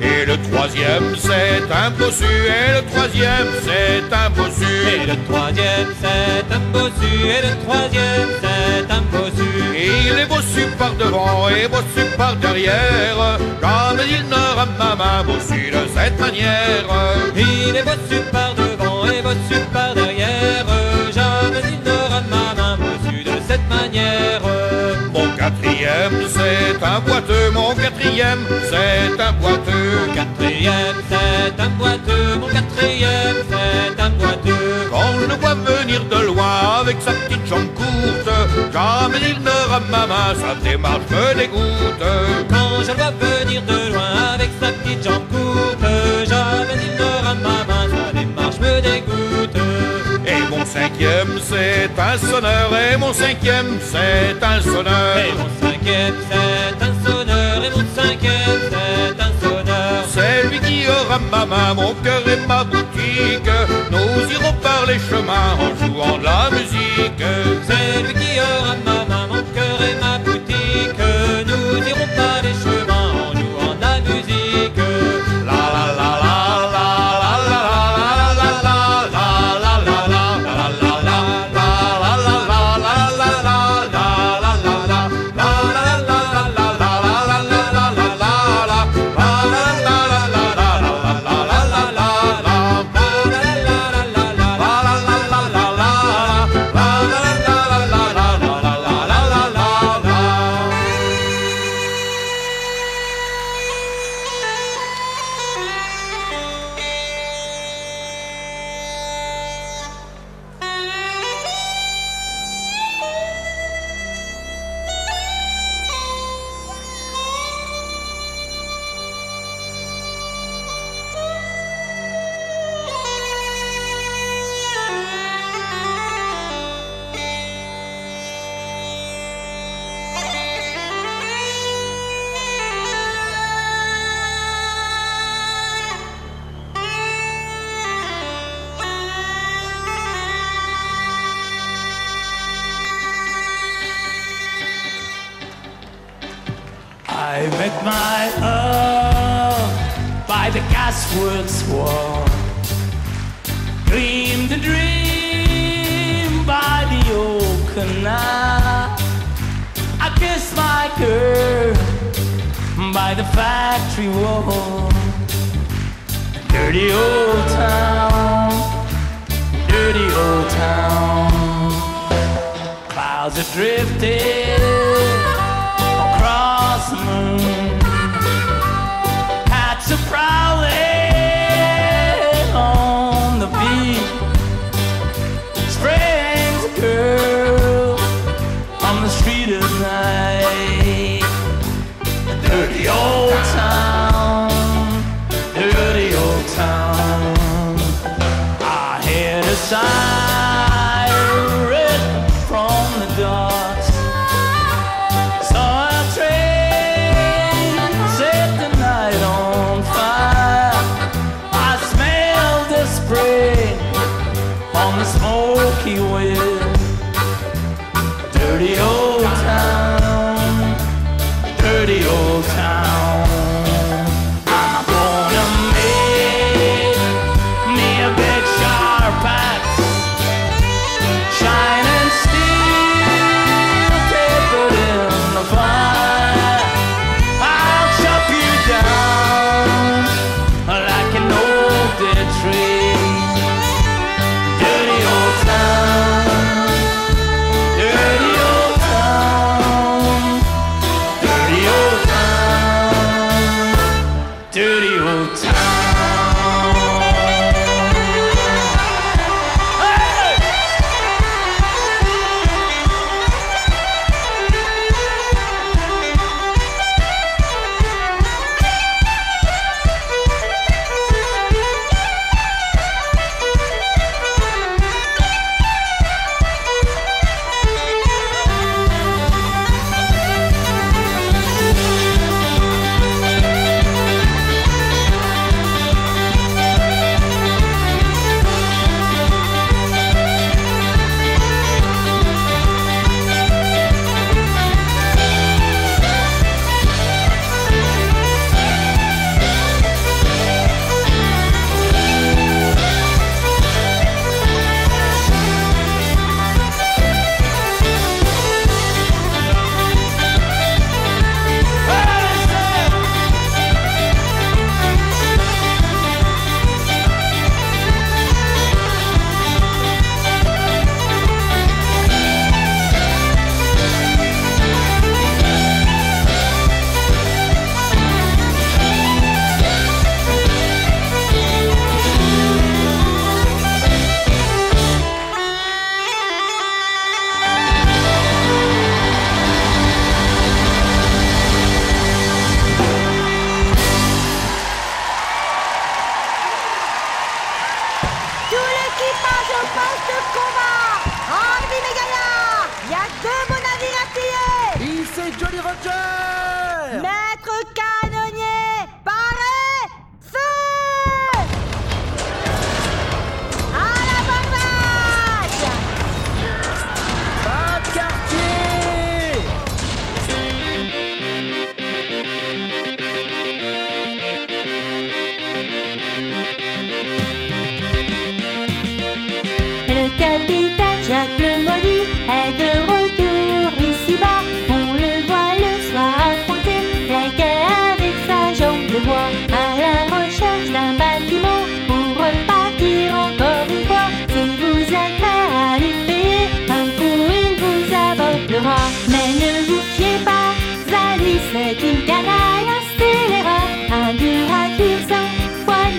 Et le troisième c'est un bossu et le troisième c'est un bossu. Et le troisième c'est un bossu et le troisième c'est un bossu. Il est bossu par devant et bossu par derrière. Comme il n'aura ma main bossu de cette manière. Il est bossu par devant et bossu par derrière. Jamais il n'aura ma main bossu de cette manière. Mon quatrième c'est un boiteux, mon quatrième c'est un boiteux. Mon quatrième c'est un boiteux, mon quatrième c'est un boiteux. Quand je le vois venir de loin avec sa jamais il n'aura ma main, sa démarche me dégoûte. Quand je le vois venir de loin avec sa petite jambe courte, jamais il n'aura ma main, sa démarche me dégoûte. Et mon cinquième c'est un sonneur, et mon cinquième c'est un sonneur. Et mon cinquième c'est un sonneur, et mon cinquième c'est un sonneur. C'est lui qui aura ma main, mon cœur et ma. Nous irons par les chemins en jouant de la musique. Lui qui aura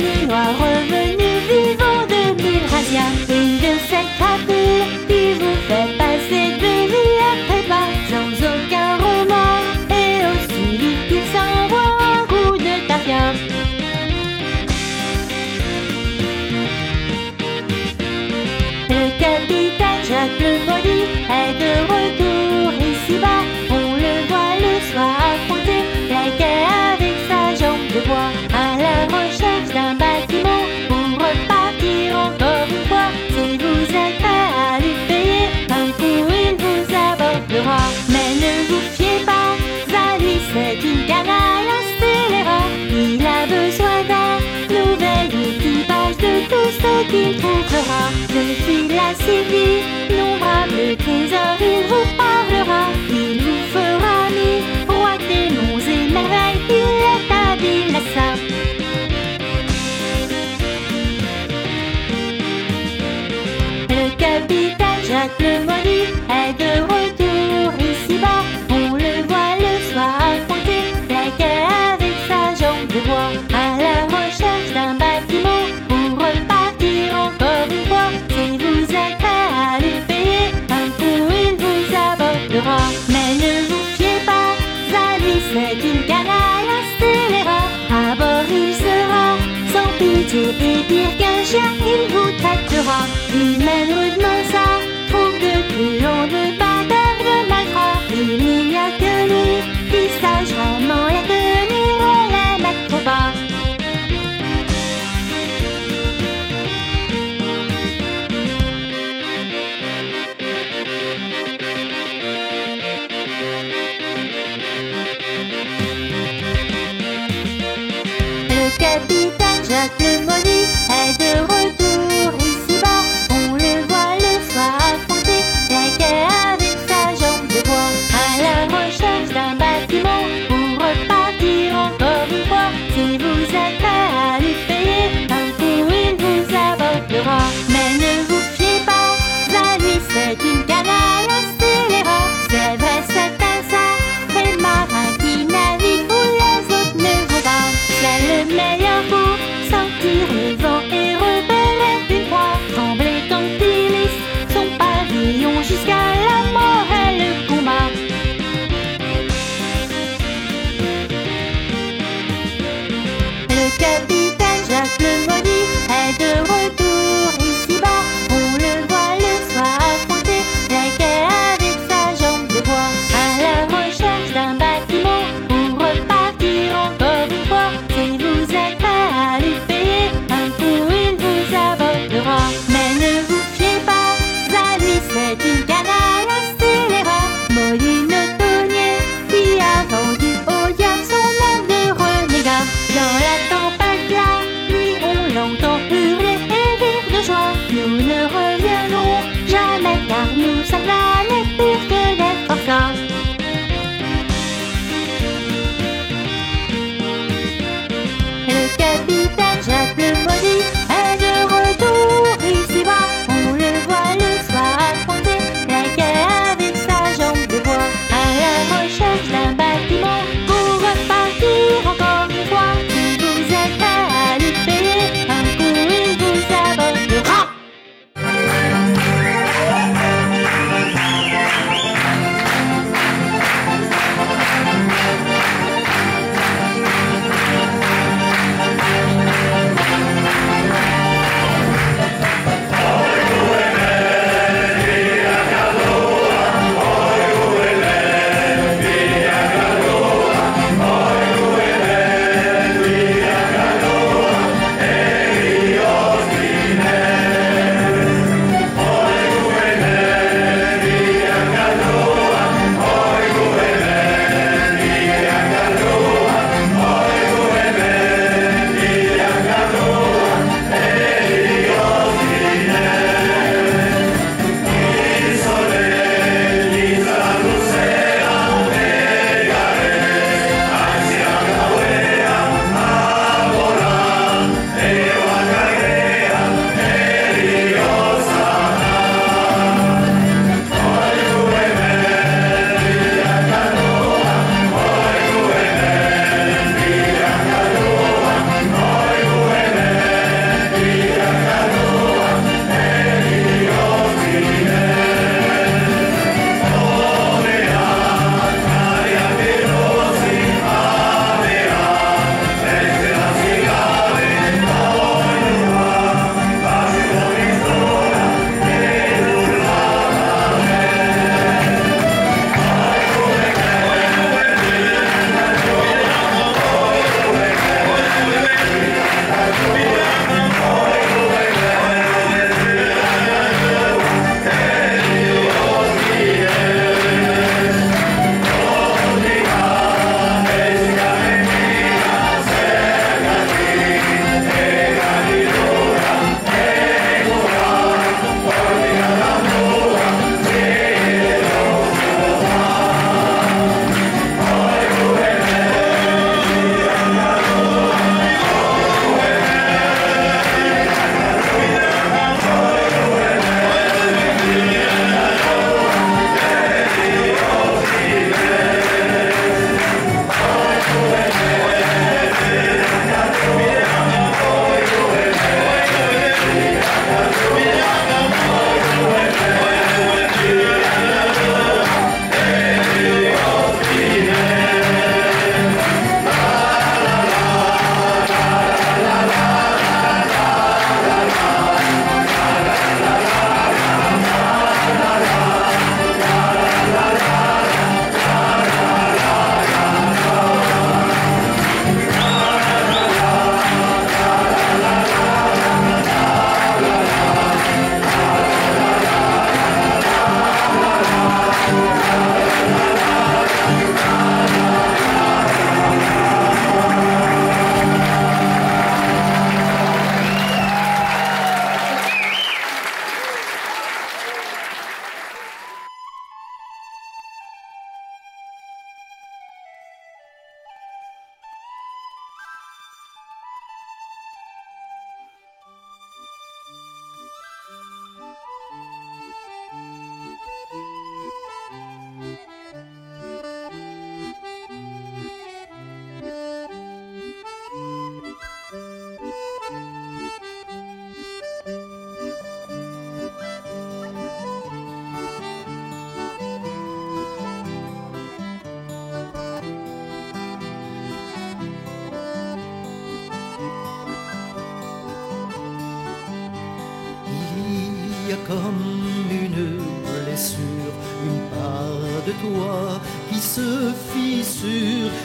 nuages qu'il trouvera. De fil à ses vies, nombrables trésors, il vous parlera. Il vous fera mi, roi des noms et merveilles, il est habile à ça. Le capitaine Jacques le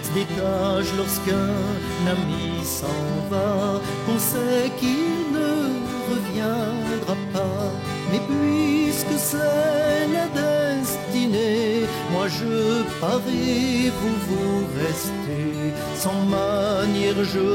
se lorsqu'un ami s'en va, qu'on sait qu'il ne reviendra pas. Mais puisque c'est la destinée, moi je parie, vous vous restez. Sans manière, je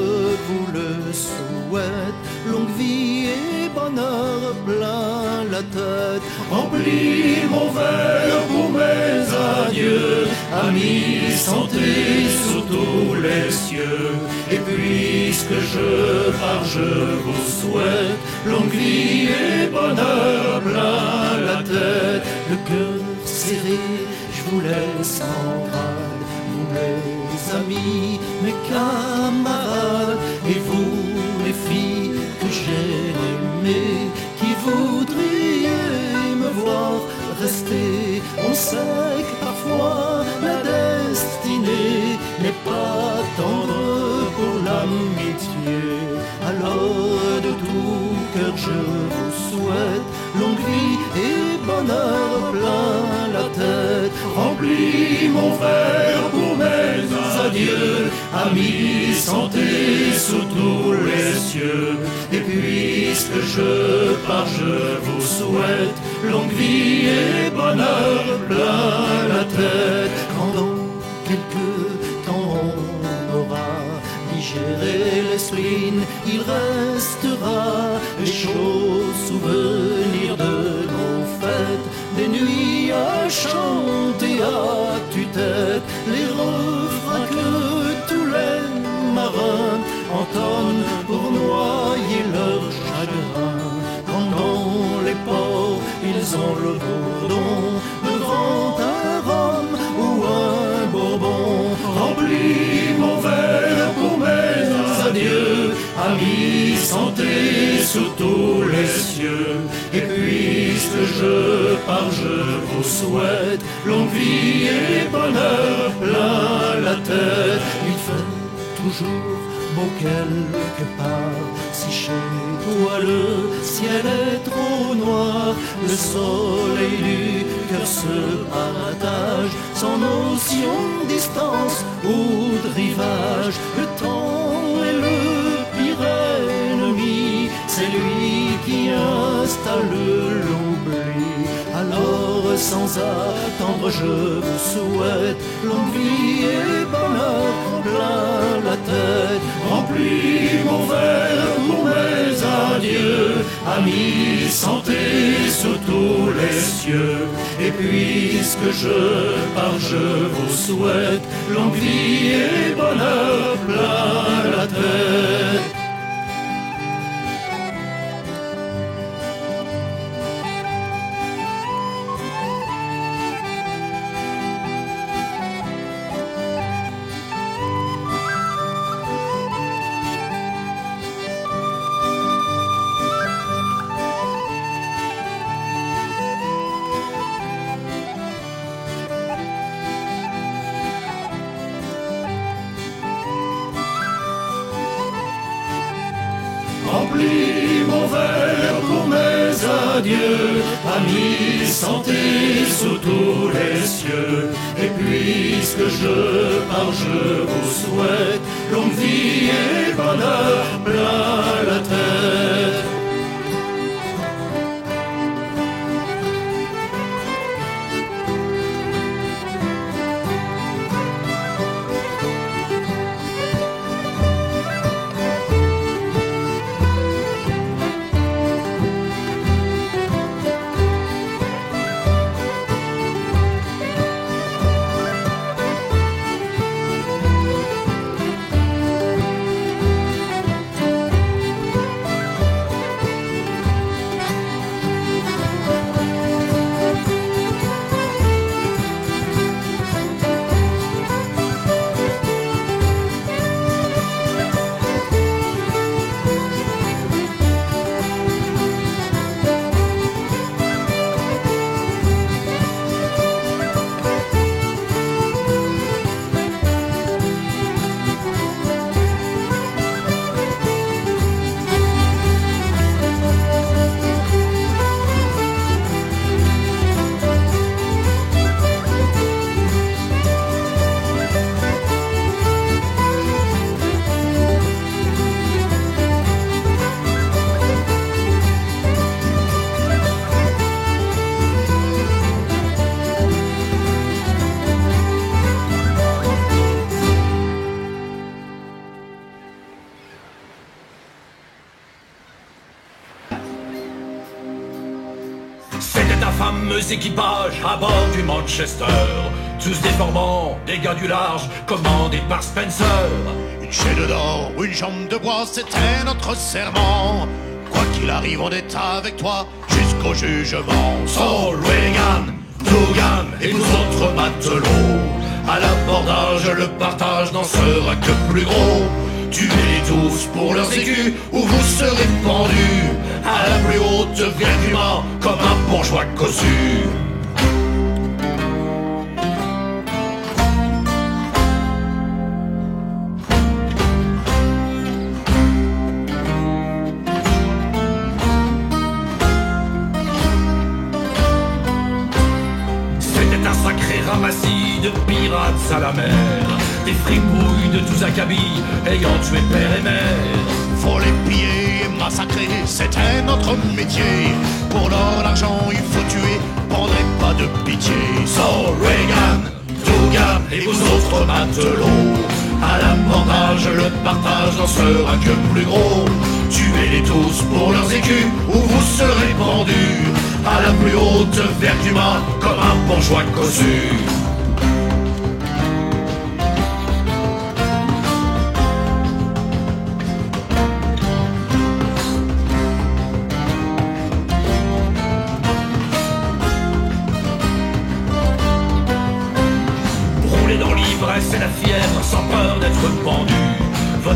vous le souhaite. Longue vie et bonheur plein la tête. Remplis mon verre pour mes adieux. Amis, santé sous tous les cieux. Et puisque je pars, je vous souhaite. Longue vie et bonheur plein la tête. Le cœur serré, je vous laisse en rade. Vous mes amis, mes camarades, je vous souhaite longue vie et bonheur plein la tête. Remplis mon verre pour mes adieux, amis, santé sous tous les cieux. Et puisque je pars, je vous souhaite longue vie et bonheur plein la tête. Quand dans quelques temps on aura digéré les spleens, il restera les chauds souvenirs de nos fêtes, des nuits à chanter à tue-tête, les refrains que tous les marins entonnent pour noyer leur chagrin. Quand dans les ports ils ont le bourdon, amis, santé sous tous les cieux. Et puisque je pars, je vous souhaite longue vie et bonheur plein la tête. Il fait toujours beau quelque part, si chez toi le ciel est trop noir, le soleil du cœur se partage, sans notion de distance ou de rivage, installe l'oubli. Alors sans attendre je vous souhaite longue vie et bonheur plein la tête. Remplis mon verre pour mes adieux, amis, santé sous tous les cieux. Et puisque je pars, je vous souhaite longue vie et bonheur plein la tête. Adieux, amis, santé sous tous les cieux. Et puisque je pars, je vous souhaite longue vie et bonheur plein la tête. À bord du Manchester. Tous déformants, des gars du large, commandés par Spencer. Une chaîne d'or ou une jambe de bois, c'était notre serment. Quoi qu'il arrive, on est avec toi jusqu'au jugement. Saul, Reagan, Dougan et vous autres matelots. À l'abordage, le partage n'en sera que plus gros. Tuez-les tous pour leurs écus ou vous serez pendus à la plus haute mât comme un bourgeois cossu. C'était un sacré ramassis de pirates à la mer Des fripouilles de tous acabits ayant tué père et mère c'était notre métier. Pour l'or, l'argent, il faut tuer, prendrez pas de pitié. Saul, Reagan, Dougan et vous autres matelots À l'abordage, le partage n'en sera que plus gros Tuez-les tous pour leurs écus ou vous serez pendus À la plus haute mât comme un bourgeois cossu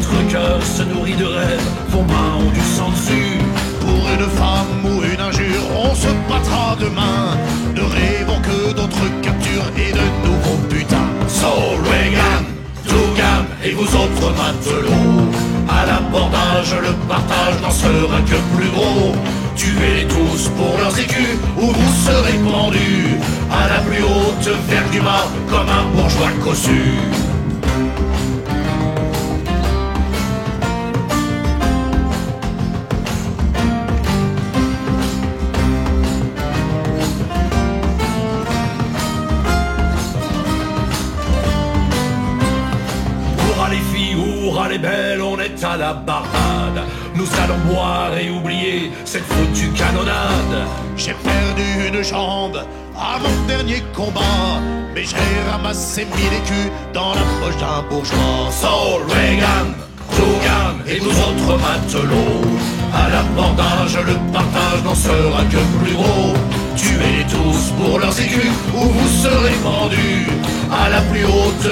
Votre cœur se nourrit de rêves, vos mains ont du sang dessus. Pour une femme ou une injure, on se battra demain. Ne rêvons que d'autres captures et de nouveaux butins. Saul, Reagan, Dougan et vous autres matelots. À l'abordage, le partage n'en sera que plus gros. Tuez-les tous pour leurs écus ou vous serez pendus à la plus haute vergue du mât comme un bourgeois cossu. La barrade. Nous allons boire et oublier cette foutue canonnade. J'ai perdu une jambe à mon dernier combat, mais j'ai ramassé mille écus dans la poche d'un bourgeois. Saul, Reagan, Dougan et vous autres matelots. À l'abordage, le partage n'en sera que plus gros. Tuez-les tous pour leurs écus ou vous serez pendus à la plus haute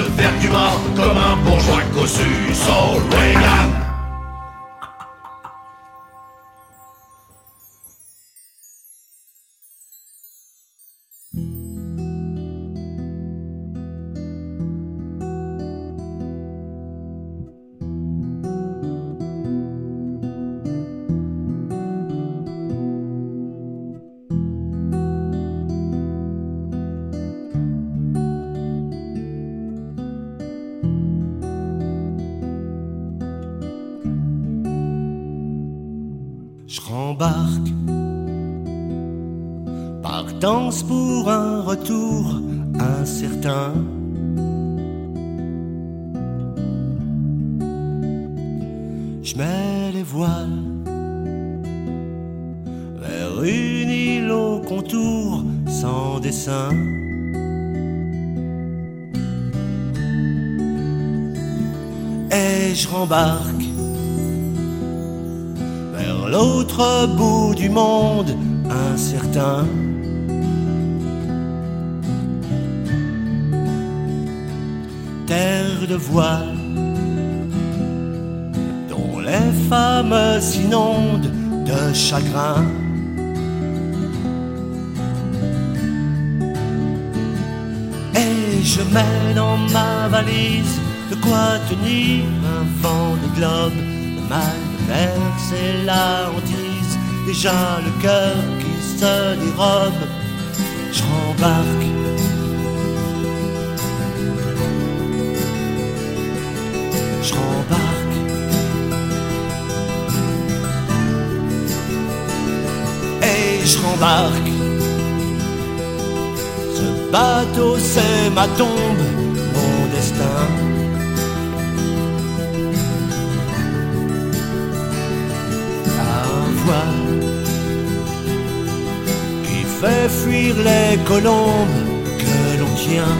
mât comme un bourgeois cossu. Saul, Reagan. Vers l'autre bout du monde incertain. Terre de voile, dont les femmes s'inondent de chagrin. Et je mets dans ma valise de quoi tenir vent de globe, le mal de mer, c'est la hantise, déjà le cœur qui se dérobe. Je rembarque. Je. Et je rembarque. Ce bateau, c'est ma tombe, Qui fait fuir les colombes que l'on tient.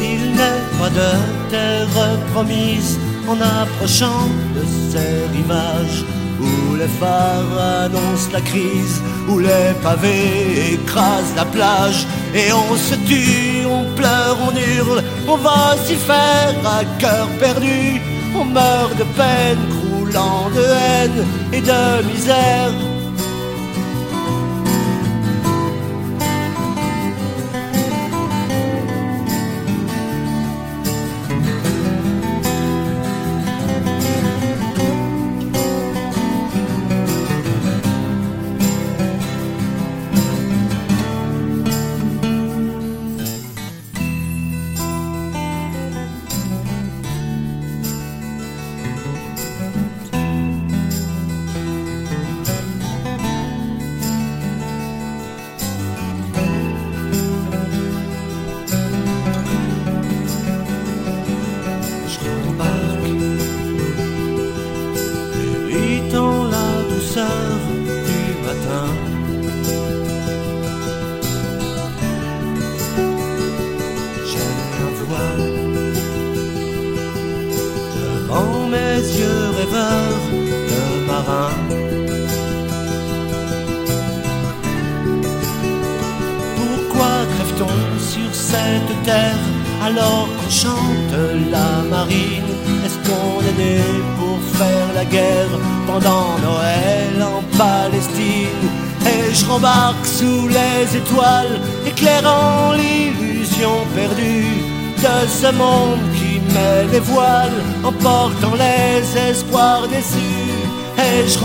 Il n'est pas de terre promise en approchant de ces rivages où les phares annoncent la crise, où les pavés écrasent la plage, et on se tue, on pleure, on on va s'y faire à cœur perdu, on meurt de peine, croulant de haine et de misère.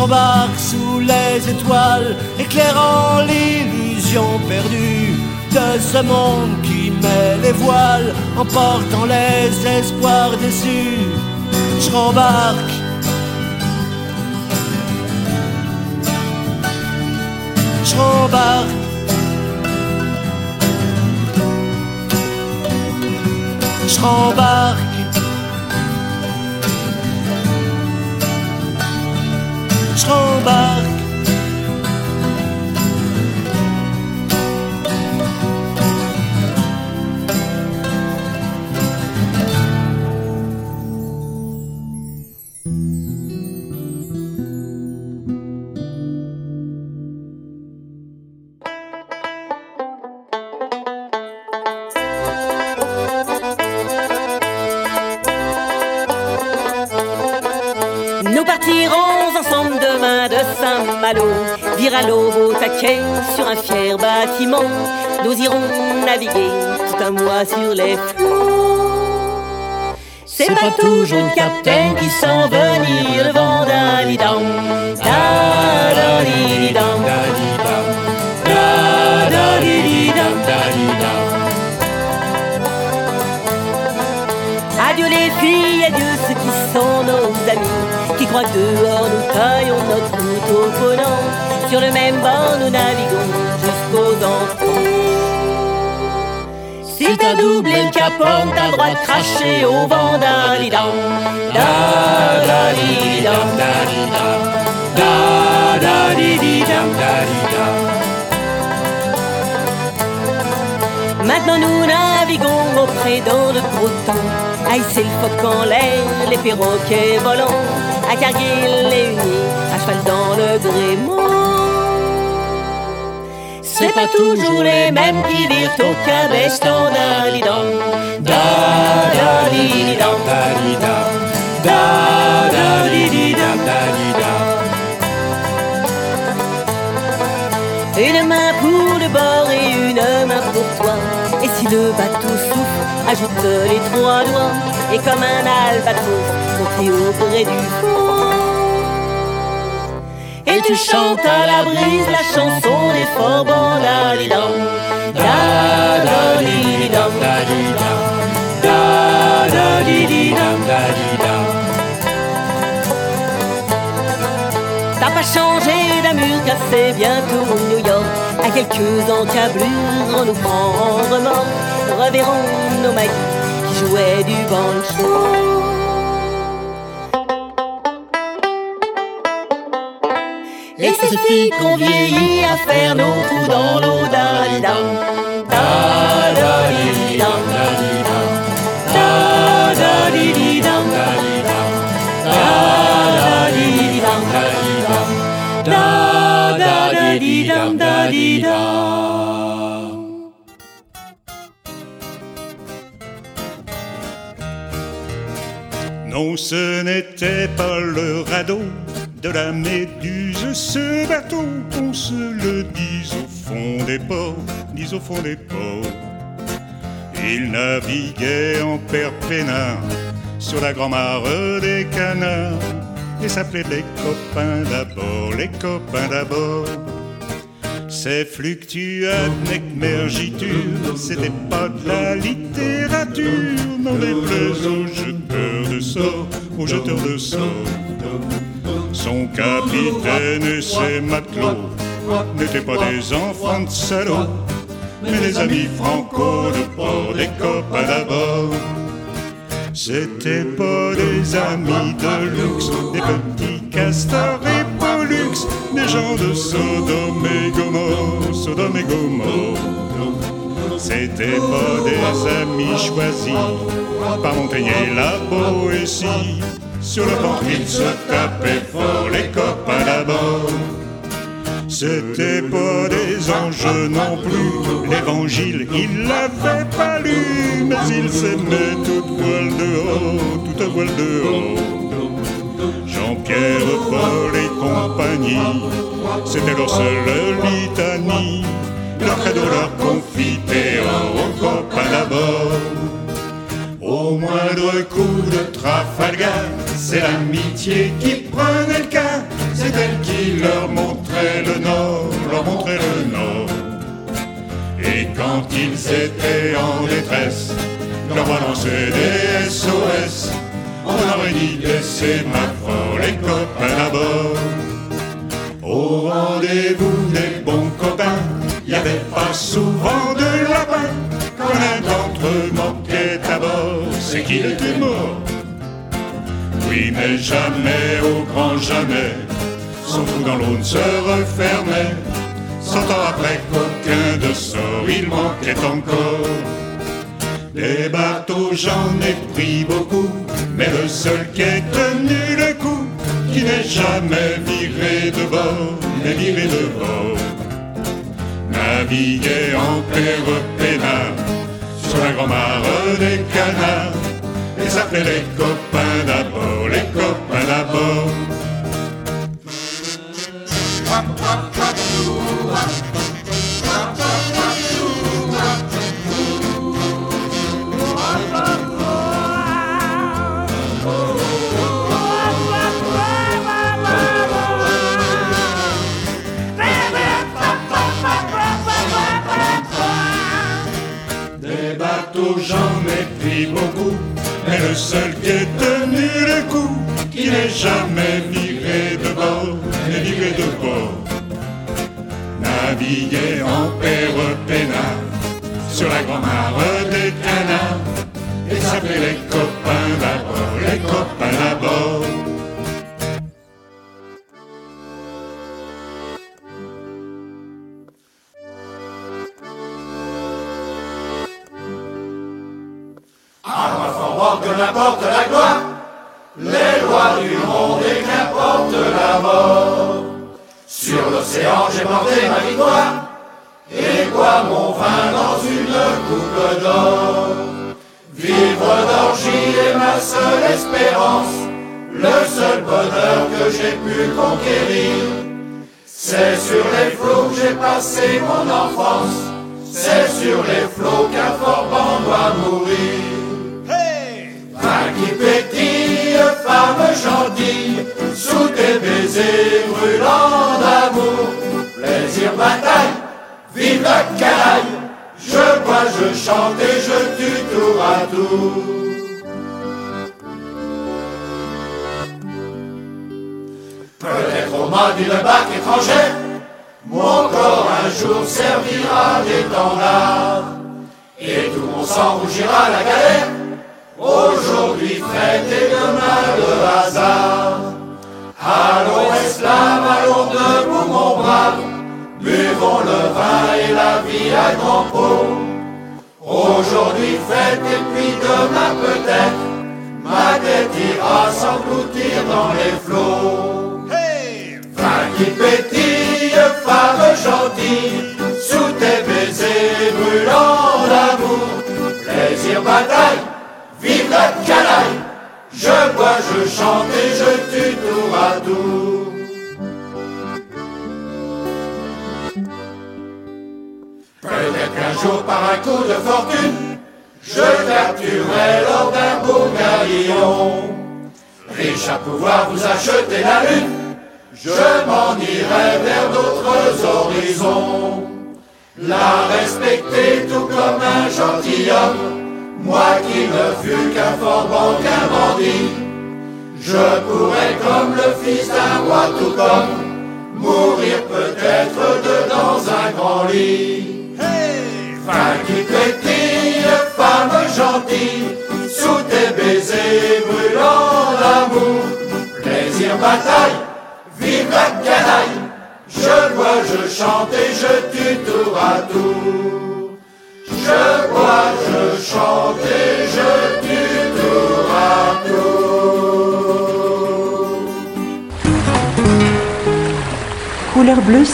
Rembarque sous les étoiles, éclairant l'illusion perdue de ce monde qui met les voiles, emportant les espoirs déçus. Je rembarque. Je rembarque. Je rembarque. Je rembarque. Bâtiment. Nous irons naviguer tout un mois sur les flots. C'est pas toujours le capitaine qui sent venir le vent d'Alidam. Da-da-di-di-dam. Adieu les filles, adieu ceux qui sont nos amis, qui croient que dehors nous taillons notre route au ponant. Sur le même bord nous naviguons Si t'as doublé le capot, t'as le droit de cracher au vent d'Alidam. Da-da-di-di-dam. Da-da-di-di-dam. Maintenant nous naviguons auprès dans le gros temps À hisser le phoque en l'air, les perroquets volants À Cargill les unis, à cheval dans le gréement C'est pas toujours les mêmes qui virent au cabestan d'Alidam Da-da-di-di-dam Da-da-di-di-dam Une main pour le bord et une main pour toi. Et si le bateau souffle, ajoute les trois doigts. Et comme un albatros, monter auprès du fond. Et tu chantes à la brise la chanson des forts bandalidam. Da-da-di-di-dam. Da-da-di-di-dam. T'as pas changé d'amur car c'est bientôt New York À quelques encablures on nous prend en remorque Reverrons nos maquis qui jouaient du banjo Et ça suffit qu'on vieillit à faire nos trous dans l'eau da-di-dam. Non, ce n'était pas le radeau de la méduse, ce bateau, qu'on se le dise au fond des ports, dise au fond des ports. Il naviguait en père peinard sur la grand-mare des canards et s'appelait les copains d'abord, les copains d'abord. Ces fluctuates mergiture, c'était pas de la littérature, non déplaise aux jeteurs de sorts, aux jeteurs de sorts. Son capitaine et ses matelots n'étaient pas des enfants de salauds, mais des amis franco de port, des copains d'abord. C'était pas des amis de luxe, des petits castors et pollux, des gens de Sodome et Gomorre, Sodome et Gomorre. C'était pas des amis choisis par Montaigne et la Boétie. Sur le ventre ils se tapaient fort, les copains d'abord. C'était pas des anges non plus, l'évangile il l'avait pas lu, mais ils s'aimaient toute voile dehors, toute voile dehors. Jean-Pierre, Paul et compagnie, c'était leur seule litanie, leur credo, leur confiteor, aux copains d'abord. Au moindre coup de Trafalgar, c'est l'amitié qui prenait le cas, c'est elle qui leur montrait le nord, leur montrait le nord. Et quand ils étaient en détresse, leur balançait des SOS, on leur une idée, c'est ma fort, les copains d'abord. Au rendez-vous des bons copains, y avait pas souvent de lapin. Quand l'un d'entre eux manquait à bord, c'est qu'il était mort. Oui, mais jamais, au grand jamais, son trou dans l'eau ne se refermait. Cent ans après qu'aucun de sort, il manquait encore. Des bateaux, j'en ai pris beaucoup, mais le seul qui ait tenu le coup, qui n'est jamais viré de bord, n'est viré de bord. Naviguer en père peinard, sur la grand-mare des canards, et s'appelait les copains d'abord, les copains d'abord. Seul qui ait tenu le coup, qui n'est jamais viré de bord, n'est viré de bord. Naviguer en père peinard, sur la grand-mare des canards, et s'appeler les copains d'abord, les copains d'abord.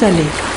Tour. Couleur bleue salée.